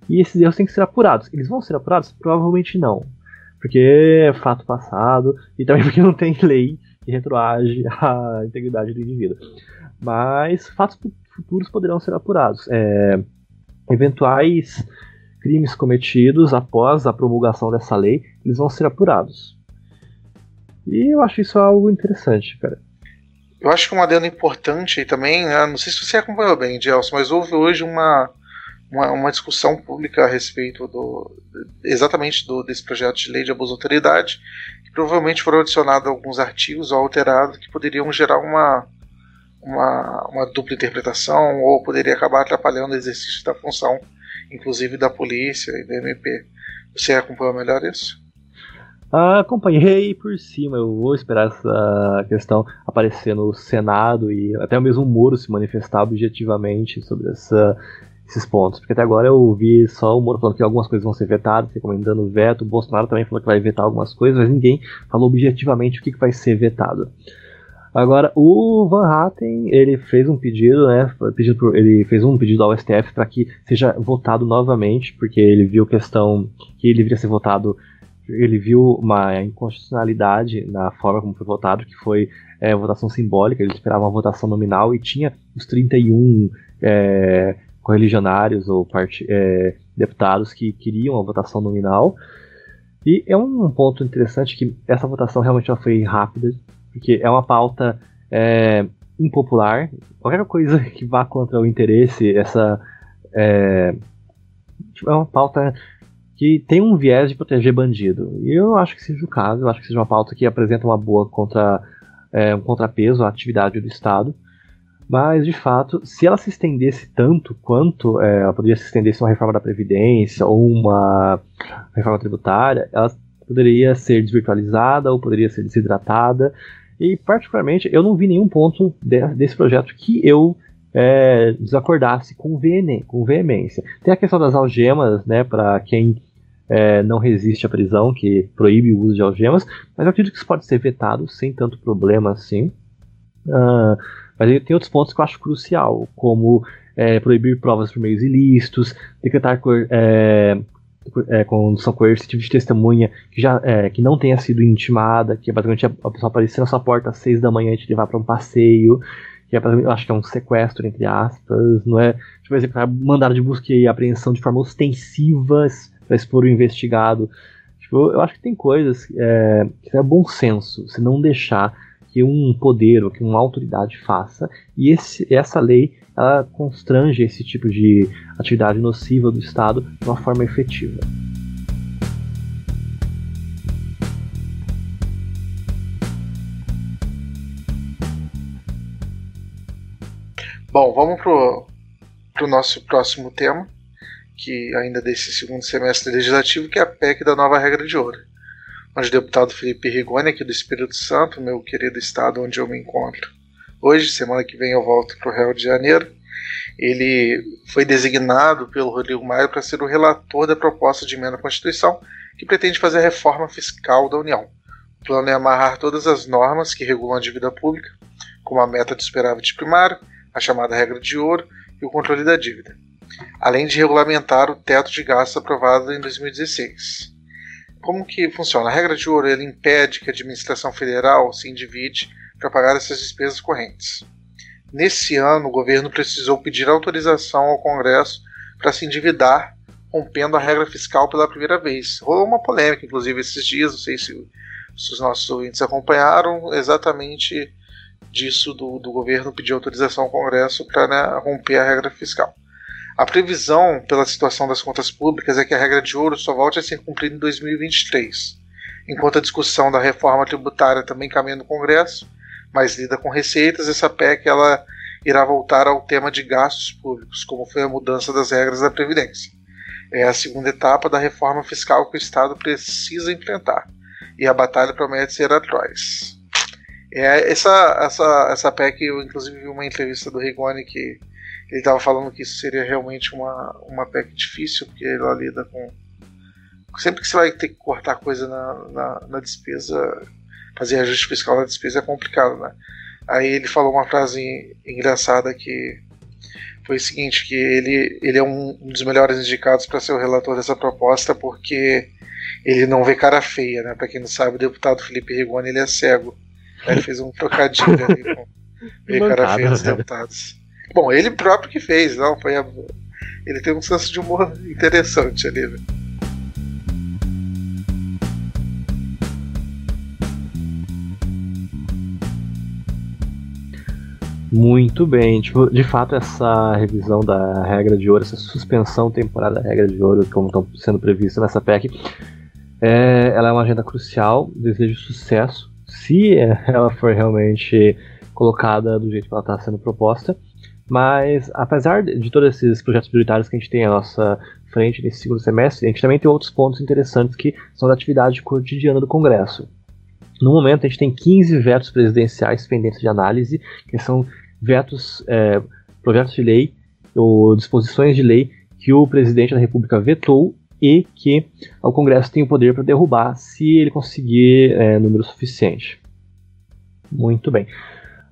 E esses erros têm que ser apurados. Eles vão ser apurados? Provavelmente não. Porque é fato passado, e também porque não tem lei que retroage à integridade do indivíduo. Mas fatos fu- futuros poderão ser apurados. É, eventuais crimes cometidos após a promulgação dessa lei, eles vão ser apurados. E eu acho isso algo interessante, cara. Eu acho que um adendo importante aí também, né, não sei se você acompanhou bem, Gelson, mas houve hoje uma, uma, uma discussão pública a respeito do exatamente do, desse projeto de lei de abuso de autoridade, provavelmente foram adicionados alguns artigos ou alterados que poderiam gerar uma, uma, uma dupla interpretação ou poderia acabar atrapalhando o exercício da função, inclusive da polícia e do MP. Você acompanhou melhor isso? Acompanhei por cima, eu vou esperar essa questão aparecer no Senado e até mesmo o Moro se manifestar objetivamente sobre essa, esses pontos. Porque até agora eu ouvi só o Moro falando que algumas coisas vão ser vetadas, recomendando veto, o Bolsonaro também falou que vai vetar algumas coisas, mas ninguém falou objetivamente o que, que vai ser vetado. Agora, o Van Hatten, ele fez um pedido, né? Pedido por, ele fez um pedido ao STF para que seja votado novamente, porque ele viu questão que ele deveria ser votado ele viu uma inconstitucionalidade na forma como foi votado, que foi é, votação simbólica, ele esperava uma votação nominal e tinha os 31 é, correligionários ou é, deputados que queriam a votação nominal. E é um ponto interessante que essa votação realmente já foi rápida, porque é uma pauta é, impopular. Qualquer coisa que vá contra o interesse, essa é, tipo, é uma pauta que tem um viés de proteger bandido. E eu acho que seja o caso, eu acho que seja uma pauta que apresenta uma boa contra, é, um contrapeso à atividade do Estado. Mas, de fato, se ela se estendesse tanto quanto é, ela poderia se estender a uma reforma da Previdência ou uma reforma tributária, ela poderia ser desvirtualizada ou poderia ser desidratada. E, particularmente, eu não vi nenhum ponto de, desse projeto que eu é, desacordasse com, com veemência. Tem a questão das algemas, né, para quem é, não resiste à prisão, que proíbe o uso de algemas, mas eu acredito que isso pode ser vetado sem tanto problema assim. Uh, mas tem outros pontos que eu acho crucial, como é, proibir provas por meios ilícitos, decretar é, é, condução coercitiva de testemunha que, já, é, que não tenha sido intimada, que é basicamente a, pessoa aparecer na sua porta às seis da manhã e te levar para um passeio, que é, eu acho que é um sequestro, entre aspas, não é? Tipo, exemplo, mandado de busca e apreensão de forma ostensiva para expor o investigado. Tipo, eu acho que tem coisas é, que é bom senso, se não deixar que um poder ou que uma autoridade faça, e esse, essa lei ela constrange esse tipo de atividade nociva do Estado de uma forma efetiva. Bom, vamos pro, pro nosso próximo tema, que ainda desse segundo semestre legislativo, que é a PEC da nova regra de ouro onde o deputado Felipe Rigoni, aqui do Espírito Santo, meu querido estado onde eu me encontro. Hoje, semana que vem, eu volto para o Rio de Janeiro. Ele foi designado pelo Rodrigo Maia para ser o relator da proposta de emenda à Constituição que pretende fazer a reforma fiscal da União. O plano é amarrar todas as normas que regulam a dívida pública, como a meta de superávit primário, a chamada regra de ouro e o controle da dívida, além de regulamentar o teto de gastos aprovado em 2016 como que funciona? A regra de ouro ele impede que a administração federal se endivide para pagar essas despesas correntes. Nesse ano, o governo precisou pedir autorização ao Congresso para se endividar, rompendo a regra fiscal pela primeira vez. Rolou uma polêmica, inclusive, esses dias, não sei se, se os nossos ouvintes acompanharam, exatamente disso do, do governo pedir autorização ao Congresso para né, romper a regra fiscal. A previsão pela situação das contas públicas é que a regra de ouro só volte a ser cumprida em 2023, enquanto a discussão da reforma tributária também caminha no Congresso, mas lida com receitas, essa PEC ela irá voltar ao tema de gastos públicos, como foi a mudança das regras da Previdência. É a segunda etapa da reforma fiscal que o Estado precisa enfrentar, e a batalha promete ser atroz. É, essa, essa, essa PEC, eu inclusive vi uma entrevista do Rigoni que ele estava falando que isso seria realmente uma, uma PEC difícil, porque ela lida com. Sempre que você vai ter que cortar coisa na, na, na despesa, fazer ajuste fiscal na despesa é complicado, né? Aí ele falou uma frase engraçada que foi o seguinte, que ele, ele é um, um dos melhores indicados para ser o relator dessa proposta porque ele não vê cara feia, né? Para quem não sabe, o deputado Felipe Rigoni ele é cego. Ele fez um trocadilho ali com ver cara dos né? deputados. Bom, ele próprio que fez, não? Foi a... Ele tem um senso de humor interessante ali, né? Muito bem, tipo, de fato essa revisão da regra de ouro, essa suspensão temporária da regra de ouro, como estão sendo prevista nessa PEC, é, ela é uma agenda crucial, desejo sucesso, se ela for realmente colocada do jeito que ela está sendo proposta. Mas, apesar de todos esses projetos prioritários que a gente tem à nossa frente nesse segundo semestre, a gente também tem outros pontos interessantes que são da atividade cotidiana do Congresso. No momento, a gente tem 15 vetos presidenciais pendentes de análise, que são vetos, é, projetos de lei ou disposições de lei que o presidente da República vetou e que o Congresso tem o poder para derrubar se ele conseguir é, número suficiente. Muito bem.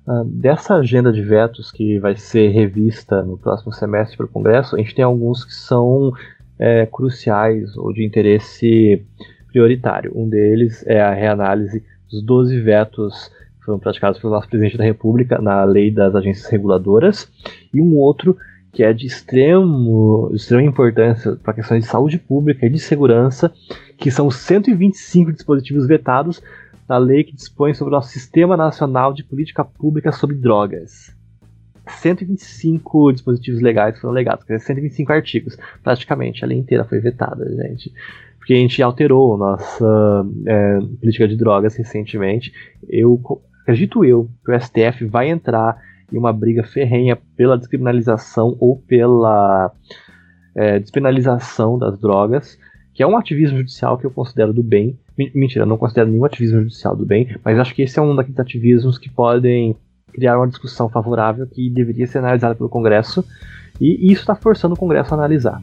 Uh, dessa agenda de vetos que vai ser revista no próximo semestre para o Congresso, a gente tem alguns que são é, cruciais ou de interesse prioritário. Um deles é a reanálise dos 12 vetos que foram praticados pelo nosso presidente da República na lei das agências reguladoras, e um outro que é de, extremo, extrema importância para questões de saúde pública e de segurança, que são os 125 dispositivos vetados na lei que dispõe sobre o nosso Sistema Nacional de Política Pública sobre Drogas. 125 dispositivos legais foram legados, quer dizer, 125 artigos. Praticamente a lei inteira foi vetada, gente. Porque a gente alterou nossa é, política de drogas recentemente. Eu acredito eu que o STF vai entrar em uma briga ferrenha pela descriminalização ou pela é, despenalização das drogas, que é um ativismo judicial que eu considero do bem. Mentira, não considero nenhum ativismo judicial do bem, mas acho que esse é um daqueles ativismos que podem criar uma discussão favorável que deveria ser analisada pelo Congresso, e isso está forçando o Congresso a analisar.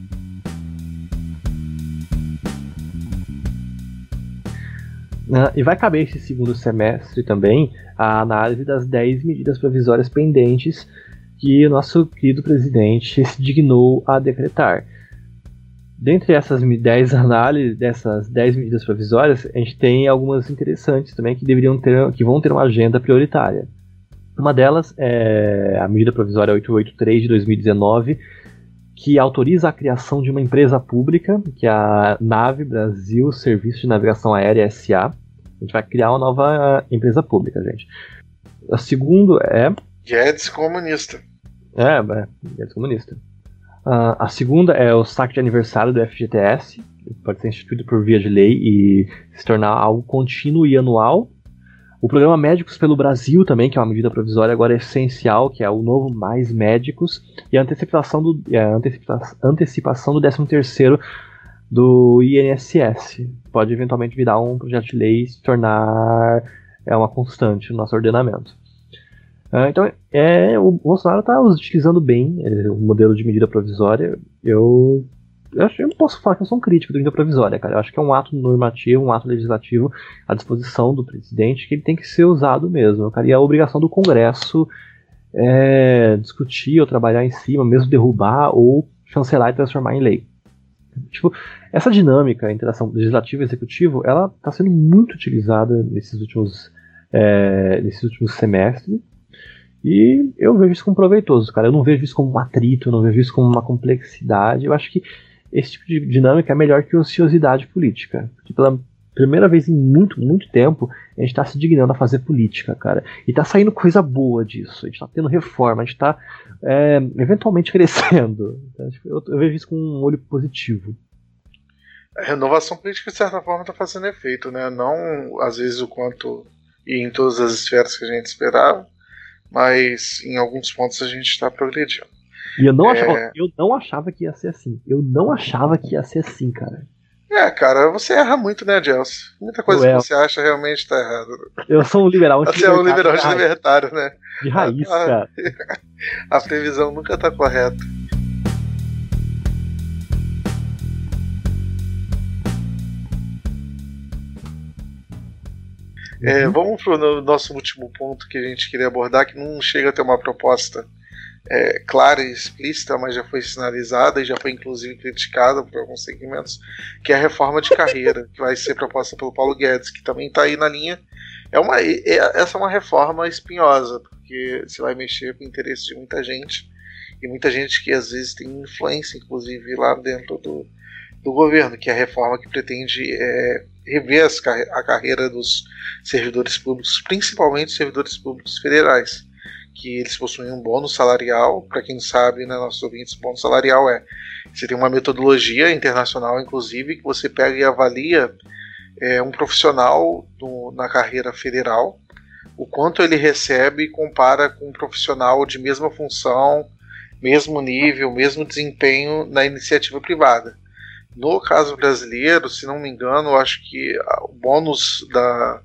Uh, e vai caber esse segundo semestre também a análise das 10 medidas provisórias pendentes que o nosso querido presidente se dignou a decretar. Dentre essas 10 análises, dessas 10 medidas provisórias, a gente tem algumas interessantes também que deveriam ter, que vão ter uma agenda prioritária. Uma delas é a medida provisória 883 de 2019, que autoriza a criação de uma empresa pública, que é a Nave Brasil Serviço de Navegação Aérea SA. A gente vai criar uma nova empresa pública, gente. A segunda é. Guedes comunista. É, é Guedes comunista. Uh, a segunda é o saque de aniversário do FGTS, que pode ser instituído por via de lei e se tornar algo contínuo e anual o programa Médicos pelo Brasil também, que é uma medida provisória agora essencial, que é o novo Mais Médicos, e a antecipação do, a antecipação, do 13º do INSS. Pode eventualmente virar um projeto de lei e se tornar é, uma constante no nosso ordenamento. Uh, então, é, o Bolsonaro está utilizando bem é, o modelo de medida provisória. Eu eu, acho, eu posso falar que eu sou um crítico da medida provisória, cara. Eu acho que é um ato normativo, um ato legislativo à disposição do presidente que ele tem que ser usado mesmo, cara. E a obrigação do Congresso é discutir ou trabalhar em cima, mesmo derrubar ou chancelar e transformar em lei. Tipo, essa dinâmica entre ação legislativa e executivo, ela está sendo muito utilizada nesses últimos, é, nesses últimos semestres. E eu vejo isso como proveitoso, cara. Eu não vejo isso como um atrito, eu não vejo isso como uma complexidade. Eu acho que esse tipo de dinâmica é melhor que ociosidade política. Porque pela primeira vez em muito, muito tempo, a gente está se dignando a fazer política, cara. E está saindo coisa boa disso. A gente está tendo reforma, a gente está é, eventualmente crescendo. Então, eu, eu, vejo isso com um olho positivo. A renovação política, de certa forma, está fazendo efeito, né? Não, às vezes, o quanto e em todas as esferas que a gente esperava, mas em alguns pontos a gente está progredindo. E eu não, é... achava, eu não achava que ia ser assim. Eu não achava que ia ser assim, cara. É, cara, você erra muito, né, Gelson? Muita coisa que você acha realmente tá errada. Eu sou um liberal Você é um liberal de libertário, né? De raiz, a, cara. A previsão nunca tá correta. É, uhum. vamos pro nosso último ponto que a gente queria abordar, que não chega a ter uma proposta é, clara e explícita, mas já foi sinalizada e já foi inclusive criticada por alguns segmentos, que é a reforma de carreira, que vai ser proposta pelo Paulo Guedes, que também está aí na linha. É uma, é, essa é uma reforma espinhosa, porque você vai mexer com o interesse de muita gente, e muita gente que às vezes tem influência, inclusive, lá dentro do, do governo, que é a reforma que pretende é, rever as, a carreira dos servidores públicos, principalmente servidores públicos federais que eles possuem um bônus salarial. Para quem não sabe, né, nossos ouvintes, bônus salarial é você tem uma metodologia internacional, inclusive, que você pega e avalia é, um profissional do, na carreira federal, o quanto ele recebe e compara com um profissional de mesma função, mesmo nível, mesmo desempenho na iniciativa privada. No caso brasileiro, se não me engano, acho que o bônus da,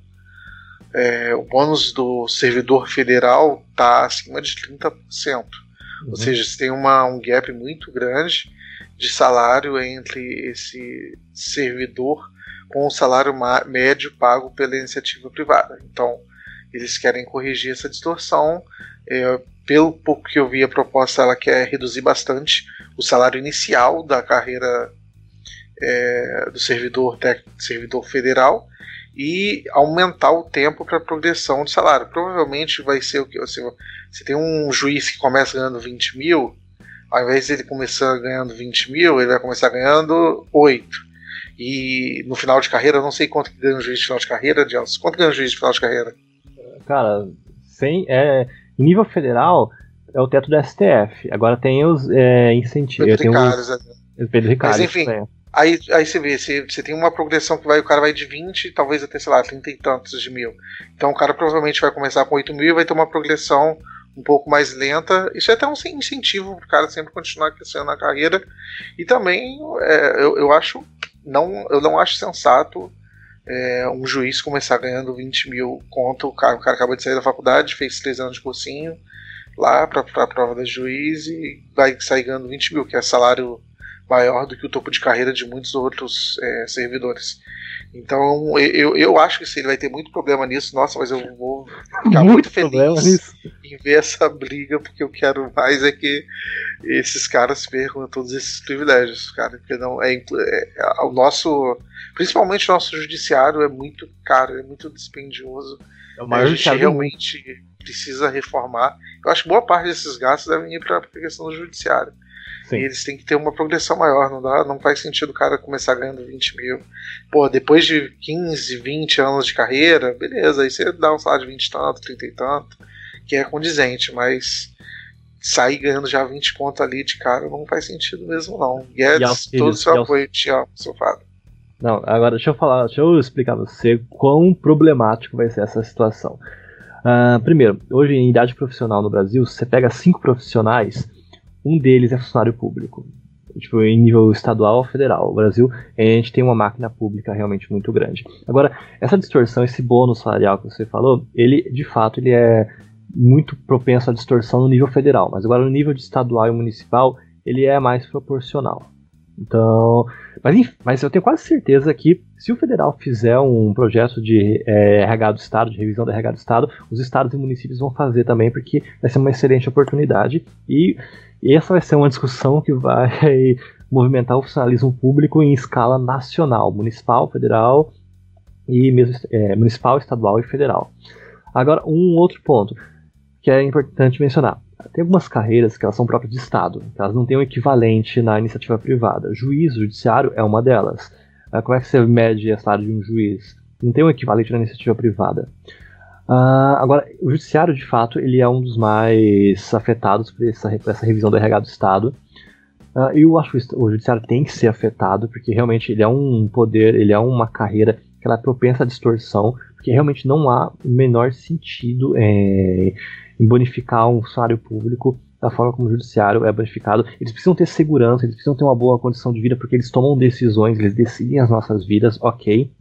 é, o bônus do servidor federal está acima de 30%. Uhum. Ou seja, você tem uma, um gap muito grande de salário entre esse servidor com o salário médio pago pela iniciativa privada. Então, eles querem corrigir essa distorção. É, pelo pouco que eu vi, a proposta ela quer reduzir bastante o salário inicial da carreira é, do servidor, servidor federal e aumentar o tempo para progressão de salário. Provavelmente vai ser o que você, você tem um juiz que começa ganhando 20 mil, ao invés de ele começar ganhando 20 mil, ele vai começar ganhando 8. E no final de carreira, eu não sei quanto que ganha um juiz de final de carreira, Gelson. Quanto ganha um juiz de final de carreira? Cara, sem, é, nível federal, é o teto do STF. Agora tem os é, incentivos. Pedro Ricardo, os, é. Pedro Ricardo. Mas enfim, aí, aí você vê, você, você tem uma progressão que vai, o cara vai de 20, talvez até, sei lá, 30 e tantos de mil. Então o cara provavelmente vai começar com 8 mil e vai ter uma progressão um pouco mais lenta. Isso é até um incentivo para o cara sempre continuar crescendo na carreira. E também é, eu, eu acho não, eu não acho sensato é, um juiz começar ganhando 20 mil conto. O cara, o cara acaba de sair da faculdade, fez 3 anos de cursinho, lá para a prova da juiz e vai sair ganhando 20 mil, que é salário maior do que o topo de carreira de muitos outros é, servidores. Então eu, eu acho que se ele vai ter muito problema nisso, nossa, mas eu vou ficar muito, muito feliz em ver essa briga, porque eu quero mais é que esses caras percam todos esses privilégios, cara, porque não é, é, é o nosso, principalmente o nosso judiciário é muito caro, é muito dispendioso. É o maior a gente realmente precisa reformar. Eu acho que boa parte desses gastos devem ir para a questão do judiciário. Sim. E eles têm que ter uma progressão maior, não dá, não faz sentido o cara começar ganhando 20 mil. Pô, depois de 15, 20 anos de carreira, beleza, aí você dá um salário de 20 e tanto, 30 e tanto, que é condizente, mas sair ganhando já 20 conto ali de cara não faz sentido mesmo não. Guedes, e todo o seu apoio, te amo, seu Fábio. Não, agora deixa eu falar, deixa eu explicar pra você quão problemático vai ser essa situação. Uh, primeiro, hoje em idade profissional no Brasil, você pega cinco profissionais, um deles é funcionário público. Tipo, em nível estadual ou federal. O Brasil, a gente tem uma máquina pública realmente muito grande. Agora, essa distorção, esse bônus salarial que você falou, ele, de fato, ele é muito propenso à distorção no nível federal. Mas agora, no nível de estadual e municipal, ele é mais proporcional. Então, mas, mas eu tenho quase certeza que se o federal fizer um projeto de é, RH do Estado, de revisão do RH do Estado, os estados e municípios vão fazer também, porque vai ser uma excelente oportunidade. E, e essa vai ser uma discussão que vai movimentar o funcionalismo público em escala nacional, municipal, federal e mesmo é, municipal, estadual e federal. Agora, um outro ponto que é importante mencionar. Tem algumas carreiras que elas são próprias de Estado, elas não têm um equivalente na iniciativa privada. Juiz, judiciário é uma delas. Como é que você mede a salário de um juiz? Não tem um equivalente na iniciativa privada. Uh, agora, o judiciário, de fato, ele é um dos mais afetados por essa, por essa revisão do RH do Estado. Uh, eu acho que o judiciário tem que ser afetado, porque realmente ele é um poder, ele é uma carreira que ela é propensa à distorção, porque realmente não há o menor sentido é, em bonificar um salário público da forma como o judiciário é bonificado. Eles precisam ter segurança, eles precisam ter uma boa condição de vida, porque eles tomam decisões, eles decidem as nossas vidas, ok.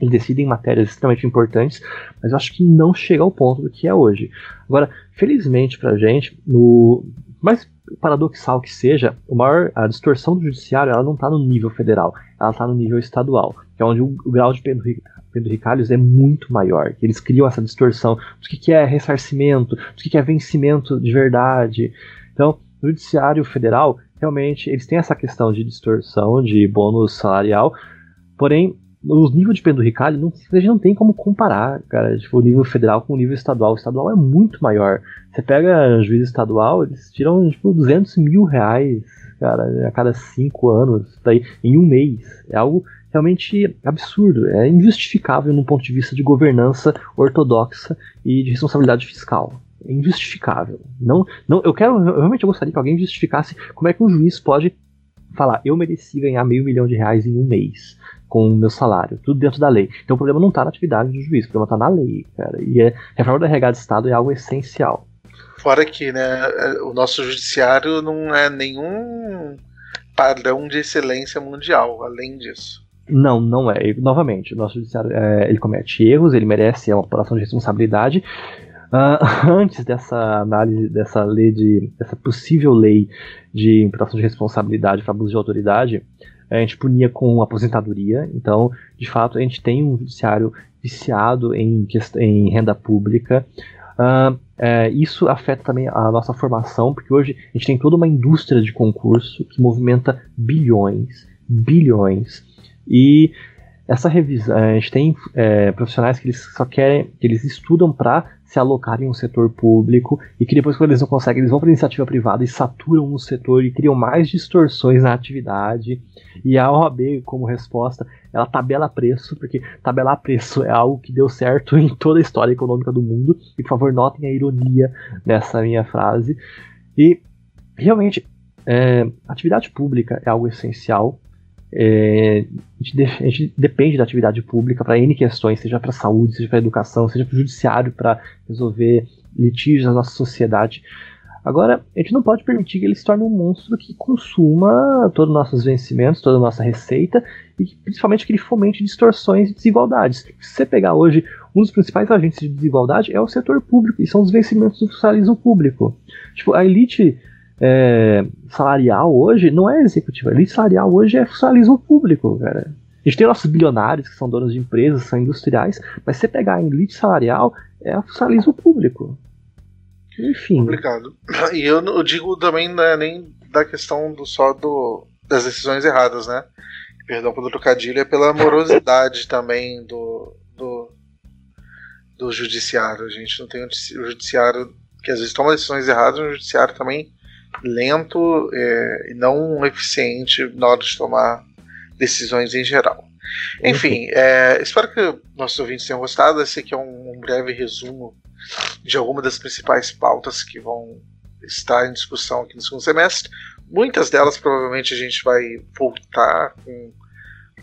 Eles decidem matérias extremamente importantes, mas eu acho que não chega ao ponto do que é hoje. Agora, felizmente pra gente, no mais paradoxal que seja, maior, a distorção do judiciário ela não está no nível federal, ela está no nível estadual, que é onde o, o grau de penduricalhos é muito maior. Eles criam essa distorção do que, que é ressarcimento, do que, que é vencimento de verdade. Então, no judiciário federal, realmente, eles têm essa questão de distorção, de bônus salarial, porém, o nível de penduricalho não, a gente não tem como comparar, cara, tipo, o nível federal com o nível estadual. O estadual é muito maior. Você pega juiz estadual, eles tiram, tipo, 200 mil reais, cara, a cada cinco anos, daí, em um mês. É algo realmente absurdo, é injustificável num ponto de vista de governança ortodoxa e de responsabilidade fiscal. É injustificável. Não, não, eu quero, eu realmente gostaria que alguém justificasse como é que um juiz pode falar, eu mereci ganhar meio milhão de reais em um mês com o meu salário, tudo dentro da lei. Então o problema não está na atividade do juiz, o problema está na lei, cara. E é, a reforma da regada de Estado é algo essencial. Fora que, né, o nosso judiciário não é nenhum padrão de excelência mundial, além disso. Não, não é. E, novamente, o nosso judiciário é, ele comete erros, ele merece uma apuração de responsabilidade. Uh, antes dessa análise dessa lei de dessa possível lei de imputação de responsabilidade para abuso de autoridade, a gente punia com aposentadoria. Então, de fato, a gente tem um judiciário viciado em, em renda pública. Uh, é, isso afeta também a nossa formação, porque hoje a gente tem toda uma indústria de concurso que movimenta bilhões bilhões. E essa revisão, a gente tem é, profissionais que eles só querem, que eles estudam para se alocarem em um setor público e que depois, quando eles não conseguem, eles vão para iniciativa privada e saturam o setor e criam mais distorções na atividade. E a OAB, como resposta, ela tabela preço, porque tabelar preço é algo que deu certo em toda a história econômica do mundo. E por favor, notem a ironia nessa minha frase. E realmente, é, atividade pública é algo essencial é, a, gente de, a, gente depende da atividade pública para N questões, seja para saúde, seja para educação, seja para o judiciário para resolver litígios na nossa sociedade. Agora, a gente não pode permitir que ele se torne um monstro que consuma todos os nossos vencimentos, toda a nossa receita e principalmente que ele fomente distorções e desigualdades. Se você pegar hoje, um dos principais agentes de desigualdade é o setor público e são os vencimentos do socialismo público. Tipo, a elite é, salarial hoje não é executiva. A elite salarial hoje é funcionalismo público, cara. A gente tem nossos bilionários que são donos de empresas, são industriais, mas você pegar a elite salarial, é funcionalismo público. Enfim. Complicado. E eu, eu digo também não é nem da questão do só do, das decisões erradas, né? Perdão pelo trocadilho, é pela morosidade também do, do, do judiciário. A gente não tem o judiciário que às vezes toma decisões erradas, o judiciário também lento é, e não eficiente na hora de tomar decisões em geral. Enfim, é, espero que nossos ouvintes tenham gostado. Esse aqui é um, um breve resumo de algumas das principais pautas que vão estar em discussão aqui no segundo semestre. Muitas delas provavelmente a gente vai voltar com,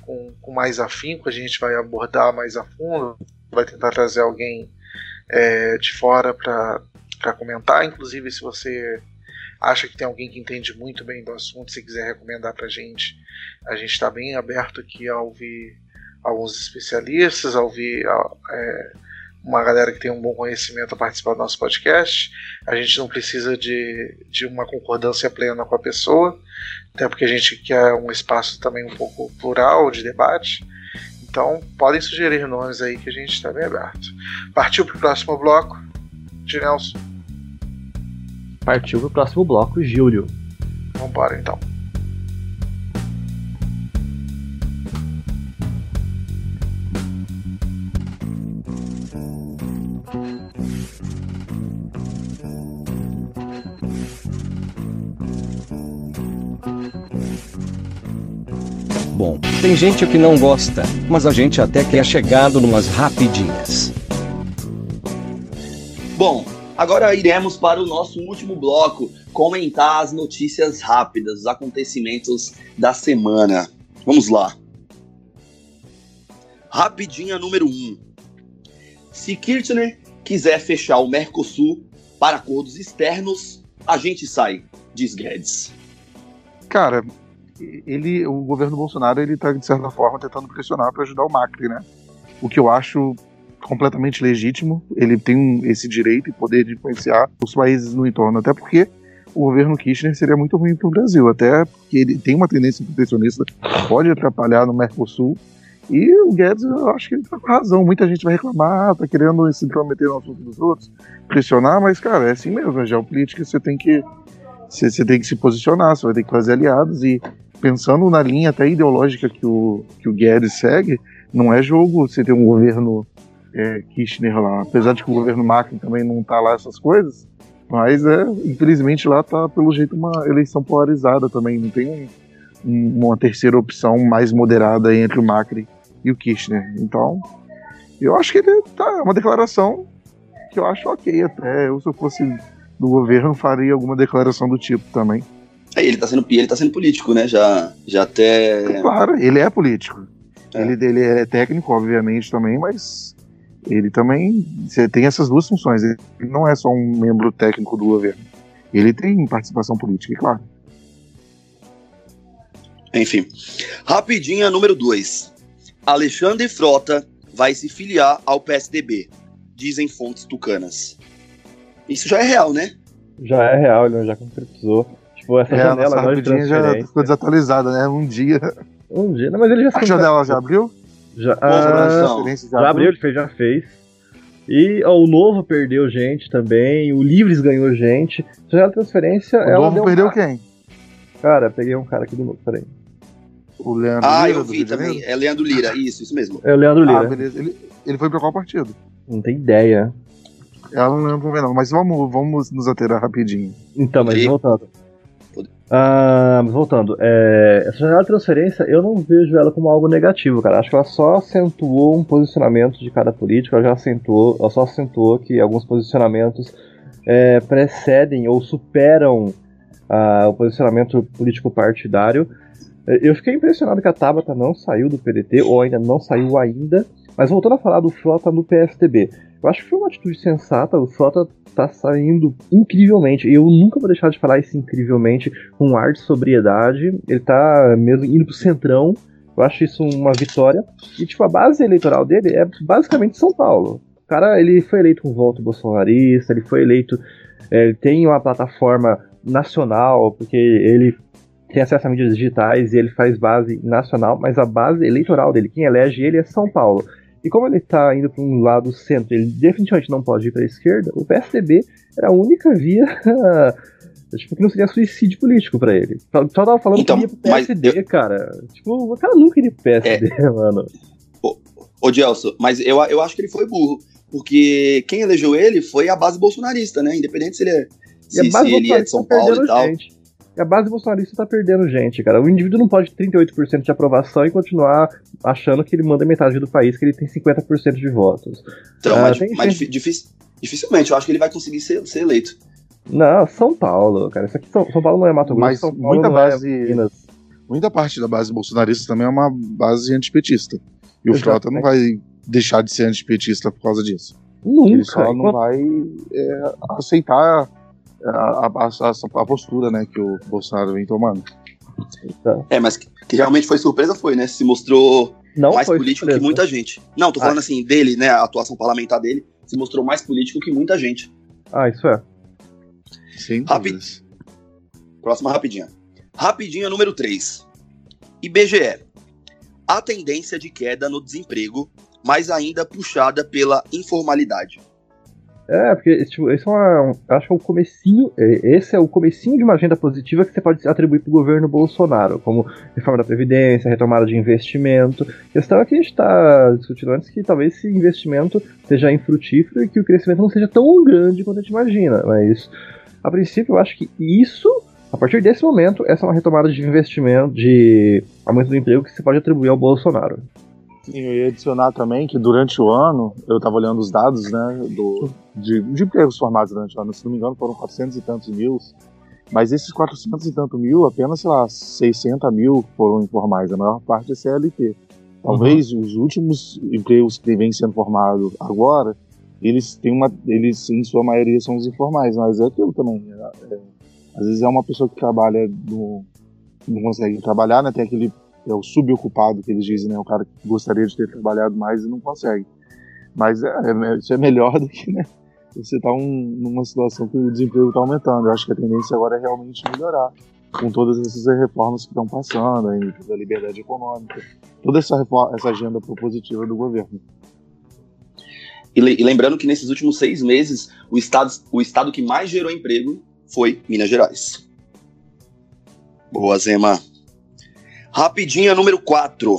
com, com mais afinco, a gente vai abordar mais a fundo, vai tentar trazer alguém é, de fora para comentar. Inclusive, se você acha que tem alguém que entende muito bem do assunto, se quiser recomendar para a gente, a gente está bem aberto aqui a ouvir alguns especialistas, a ouvir é, uma galera que tem um bom conhecimento a participar do nosso podcast. A gente não precisa de, de uma concordância plena com a pessoa, até porque a gente quer um espaço também um pouco plural de debate. Então, podem sugerir nomes aí que a gente está bem aberto. Partiu para o próximo bloco. De Nelson partiu pro próximo bloco, Júlio. Vambora então. Bom, tem gente que não gosta, mas a gente até que é chegado numas rapidinhas. Agora iremos para o nosso último bloco, comentar as notícias rápidas, os acontecimentos da semana. Vamos lá. Rapidinha número 1. Um. Se Kirchner quiser fechar o Mercosul para acordos externos, a gente sai, diz Guedes. Cara, ele, o governo Bolsonaro, ele tá de certa forma tentando pressionar para ajudar o Macri, né? O que eu acho completamente legítimo. Ele tem esse direito e poder de influenciar os países no entorno, até porque o governo Kirchner seria muito ruim para o Brasil, até porque ele tem uma tendência protecionista, pode atrapalhar no Mercosul. E o Guedes, eu acho que ele tá com razão. Muita gente vai reclamar, tá querendo se intrometer no assunto dos outros, pressionar, mas, cara, é assim mesmo. A geopolítica você tem que. Você, você tem que se posicionar, você vai ter que fazer aliados. E pensando na linha até ideológica que o, que o Guedes segue, não é jogo você ter um governo é, Kirchner lá. Apesar de que o governo Macri também não tá lá essas coisas, mas é, infelizmente lá tá pelo jeito uma eleição polarizada também. Não tem um, uma terceira opção mais moderada entre o Macri e o Kirchner. Então, eu acho que ele tá é uma declaração que eu acho ok até. Eu se eu fosse do governo faria alguma declaração do tipo também. Aí ele tá sendo ele tá sendo político, né? Já já até Claro, ele é político. É. Ele, ele é técnico, obviamente, também, mas ele também você tem essas duas funções. Ele não é só um membro técnico do governo. Ele tem participação política, é claro. Enfim. Rapidinha número 2. Alexandre Frota vai se filiar ao PSDB, dizem fontes tucanas. Isso já é real, né? Já é real, ele já concretizou. Tipo, essa é, janela a nossa de já ficou desatualizada, né? Um dia. Um dia, não, mas ele já A janela já abriu? Já, ah, já abriu, ele fez, já fez. E ó, o Novo perdeu gente também, o Livres ganhou gente. Já a transferência. O ela Novo perdeu um... quem? Cara, peguei um cara aqui do Novo, peraí. O Leandro Ah, Lira, eu do vi também. É Leandro Lira, isso, isso mesmo. É o Leandro Ah, Lira. beleza. Ele, ele foi pra qual partido? não tem ideia. Ela não lembro também não, mas vamos, vamos nos aterar rapidinho. Então, mas Poderia- voltando. Ah, voltando, é, essa janela de transferência eu não vejo ela como algo negativo, cara. Acho que ela só acentuou um posicionamento de cada político, ela já acentuou, ela só acentuou que alguns posicionamentos é, precedem ou superam ah, o posicionamento político partidário. É, Eu fiquei impressionado que a Tabata não saiu do PDT, ou ainda não saiu ainda. Mas voltando a falar do Frota no PSDB, eu acho que foi uma atitude sensata, o Frota tá saindo incrivelmente. Eu nunca vou deixar de falar isso incrivelmente com um ar de sobriedade. Ele tá mesmo indo pro centrão. Eu acho isso uma vitória. E tipo, a base eleitoral dele é basicamente São Paulo. O cara, ele foi eleito com voto bolsonarista, ele foi eleito. é, Ele tem uma plataforma nacional, porque ele tem acesso a mídias digitais e ele faz base nacional, mas a base eleitoral dele, quem elege ele é São Paulo. E como ele está indo para um lado centro, ele definitivamente não pode ir para a esquerda, o PSDB era a única via tipo, que não seria suicídio político para ele. Só só tava falando Então, que ia pro PSD, cara. Tipo, o cara nunca iria pro PSD, mano. Ô, Gelson, mas eu, eu acho que ele foi burro. Porque quem elegeu ele foi a base bolsonarista, né? Independente se ele é, se, se ele é de São Paulo e tal. gente. E a base bolsonarista tá perdendo gente, cara. O indivíduo não pode ter 38% de aprovação e continuar achando que ele manda metade do país, que ele tem 50% de votos. Então, Ah, mas, tem mas gente- difi- dific- dificilmente, eu acho que ele vai conseguir ser, ser eleito. Não, São Paulo, cara. Isso aqui São, São Paulo não é Mato Grosso, Mas São Paulo muita não é base- Minas. Muita parte da base bolsonarista também é uma base antipetista. E o Frota não vai deixar de ser antipetista por causa disso. Nunca. Ele só não enquanto- vai é, aceitar a, a- a- a postura né, que o Bolsonaro vem tomando. É, mas que, que realmente foi surpresa, foi, né? Se mostrou não mais político surpresa. que muita gente. Não, tô falando Ah. assim, dele, né? A atuação parlamentar dele se mostrou mais político que muita gente. Ah, isso é. Rápido. dúvidas. Próxima rapidinha. Rapidinha número 3. IBGE. A tendência de queda no desemprego, mas ainda puxada pela informalidade. É, porque tipo, é uma, acho que é o comecinho, é, esse é o comecinho de uma agenda positiva que você pode atribuir para o governo Bolsonaro, como reforma da Previdência, retomada de investimento. A questão é que a gente está discutindo antes que talvez esse investimento seja infrutífero e que o crescimento não seja tão grande quanto a gente imagina, mas a princípio eu acho que isso, a partir desse momento, essa é uma retomada de investimento, de aumento do emprego que você pode atribuir ao Bolsonaro. Sim, eu ia adicionar também que durante o ano, eu estava olhando os dados né, do, de, de empregos formados durante o ano, se não me engano foram 400 e tantos mil, mas esses 400 e tantos mil, apenas, sei lá, 600 mil foram informais, a maior parte é CLT. Talvez os últimos empregos que vêm sendo formados agora, eles têm uma, eles em sua maioria são os informais, mas é aquilo também. é- é- às vezes é uma pessoa que trabalha no, não consegue trabalhar, né? Tem aquele é o subocupado que eles dizem, né? O cara que gostaria de ter trabalhado mais e não consegue. Mas é, é- isso é melhor do que, né? Você tá um- numa situação que o desemprego está aumentando. Eu acho que a tendência agora é realmente melhorar com todas essas reformas que estão passando, aí, da liberdade econômica, toda essa, refor- essa agenda propositiva do governo. E, le- e lembrando que nesses últimos seis meses, o estado, o estado que mais gerou emprego foi Minas Gerais. Boa, Zema. Rapidinha número 4.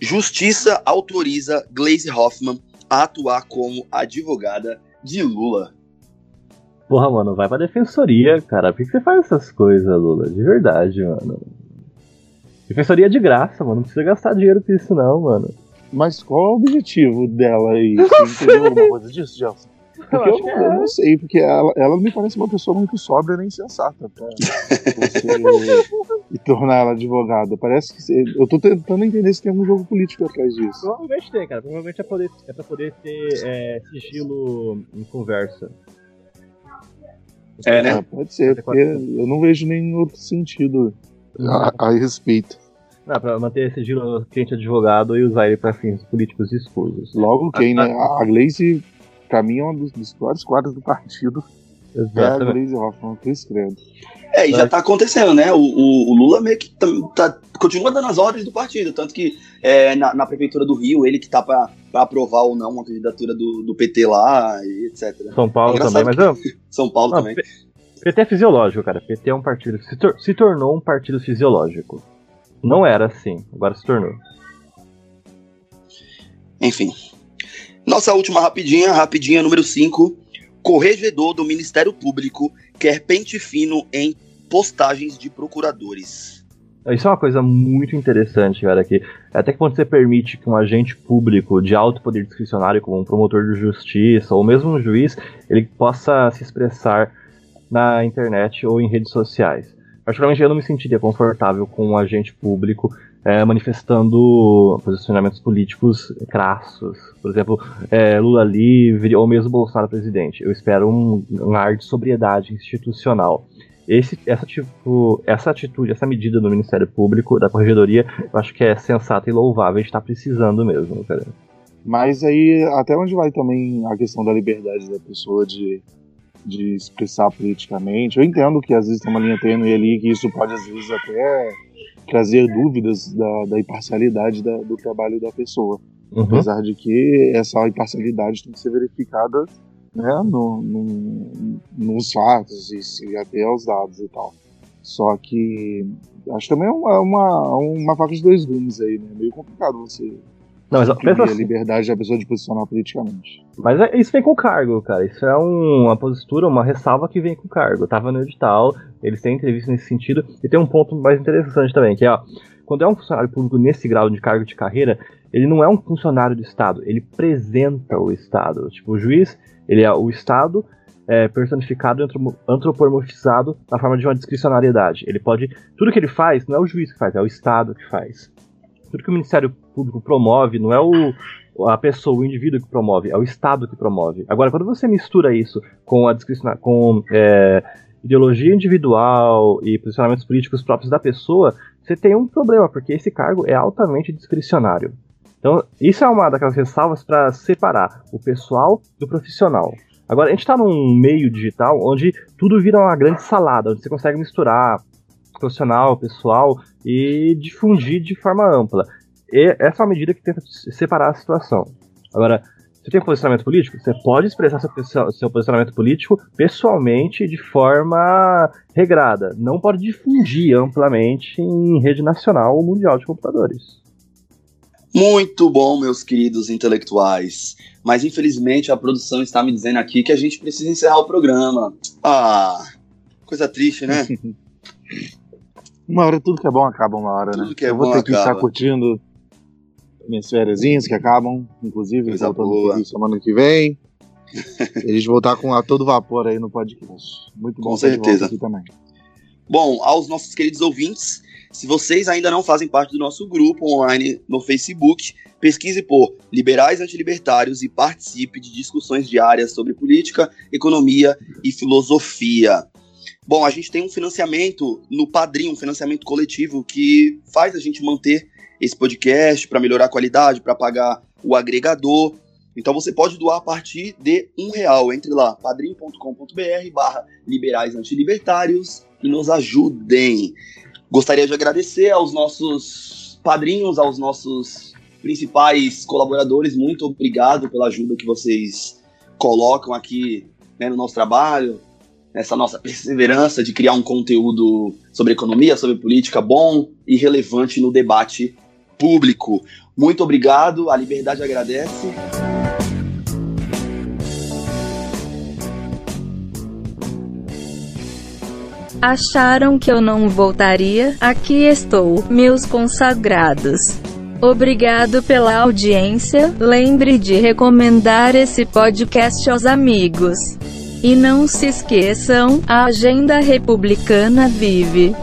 Justiça autoriza Glaze Hoffman a atuar como advogada de Lula. Porra, mano, vai pra defensoria, cara. Por que você faz essas coisas, Lula? De verdade, mano. Defensoria é de graça, mano. Não precisa gastar dinheiro com isso, não, mano. Mas qual é o objetivo dela aí? Você entendeu alguma coisa disso, Gelson? Porque eu, que não, eu não sei, porque ela, ela me parece uma pessoa muito sóbria nem sensata pra você e tornar ela advogada. Parece que. você- eu tô tentando entender se tem algum jogo político atrás disso. Provavelmente tem, cara. Provavelmente é, poder, é pra poder ter é, sigilo em conversa. É, né? Ah, pode ser, porque eu não vejo nenhum outro sentido a, a respeito. Não, pra manter sigilo cliente advogado e usar ele pra fins políticos escusos. Logo quem, né? A Glaze, pra mim, é um dos, dos piores quadros do partido. É a Exatamente. Glaze Hoffman, Cris Credo. É, e já tá acontecendo, né? O, o- o Lula meio que tam- tá- continua dando as ordens do partido. Tanto que é, na, na Prefeitura do Rio, ele que tá pra, pra aprovar ou não uma candidatura do, do PT lá, e etc. São Paulo Engraçado também, mas eu, São Paulo Não, também. PT é fisiológico, cara. PT é um partido. Se, tor- se tornou um partido fisiológico. não era assim, agora se tornou. Enfim. Nossa última rapidinha, rapidinha número 5. Corregedor do Ministério Público quer pente fino em postagens de procuradores. Isso é uma coisa muito interessante, cara, que até que quando você permite que um agente público de alto poder discricionário, como um promotor de justiça ou mesmo um juiz, ele possa se expressar na internet ou em redes sociais. Particularmente eu não me sentiria confortável com um agente público é, manifestando posicionamentos políticos crassos. Por exemplo, é, Lula livre ou mesmo Bolsonaro presidente. Eu espero um, um ar de sobriedade institucional. Esse, essa, tipo, essa atitude, essa medida do Ministério Público, da Corregedoria, eu acho que é sensata e louvável. A gente está precisando mesmo, cara. Mas aí, até onde vai também a questão da liberdade da pessoa de, de expressar politicamente? Eu entendo que às vezes tem uma linha tênue ali, que isso pode às vezes até trazer dúvidas da, da imparcialidade da, do trabalho da pessoa. Uhum. Apesar de que essa imparcialidade tem que ser verificada né, no, no, nos fatos e, e, até os dados e tal. Só que acho também é uma, uma, uma faca de dois gumes aí, né? Meio complicado você não, mas pensa assim. a liberdade da pessoa de posicionar politicamente. Mas é, isso vem com cargo, cara. Isso é um, uma postura, uma ressalva que vem com cargo. Eu tava no edital, eles têm entrevista nesse sentido. E tem um ponto mais interessante também, que é, ó, quando é um funcionário público nesse grau de cargo de carreira, ele não é um funcionário do Estado, ele representa o Estado. Tipo, o juiz, ele é o Estado é, personificado, antropomorfizado na forma de uma discricionariedade. Ele pode. Tudo que ele faz não é o juiz que faz, é o Estado que faz. Tudo que o Ministério Público promove não é o, a pessoa, o indivíduo que promove, é o Estado que promove. Agora, quando você mistura isso com a com é, ideologia individual e posicionamentos políticos próprios da pessoa, você tem um problema, porque esse cargo é altamente discricionário. Então, isso é uma daquelas ressalvas para separar o pessoal do profissional. Agora, a gente está num meio digital onde tudo vira uma grande salada, onde você consegue misturar profissional, pessoal e difundir de forma ampla. E essa é uma medida que tenta separar a situação. Agora, você tem um posicionamento político? Você pode expressar seu, seu posicionamento político pessoalmente de forma regrada. Não pode difundir amplamente em rede nacional ou mundial de computadores. Muito bom, meus queridos intelectuais. Mas infelizmente a produção está me dizendo aqui que a gente precisa encerrar o programa. Ah, coisa triste, né? Uma hora, tudo que é bom acaba uma hora, tudo né? Que é eu vou bom ter que acaba. estar curtindo minhas férias que acabam, inclusive, Coisa voltando semana que vem. e gente voltar com a todo vapor aí no podcast. Muito bom Com certeza. aqui também. Bom, aos nossos queridos ouvintes, se vocês ainda não fazem parte do nosso grupo online no Facebook, pesquise por Liberais Antilibertários e participe de discussões diárias sobre política, economia e filosofia. Bom, a gente tem um financiamento no Padrim, um financiamento coletivo que faz a gente manter esse podcast para melhorar a qualidade, para pagar o agregador. Então você pode doar a partir de um real. Entre lá, padrim.com.br barra liberais antilibertários e nos ajudem. Gostaria de agradecer aos nossos padrinhos, aos nossos principais colaboradores. Muito obrigado pela ajuda que vocês colocam aqui né, no nosso trabalho, essa nossa perseverança de criar um conteúdo sobre economia, sobre política bom e relevante no debate público. Muito obrigado, a Liberdade agradece. Acharam que eu não voltaria? Aqui estou, meus consagrados. Obrigado pela audiência. Lembre de recomendar esse podcast aos amigos. E não se esqueçam, a agenda republicana vive.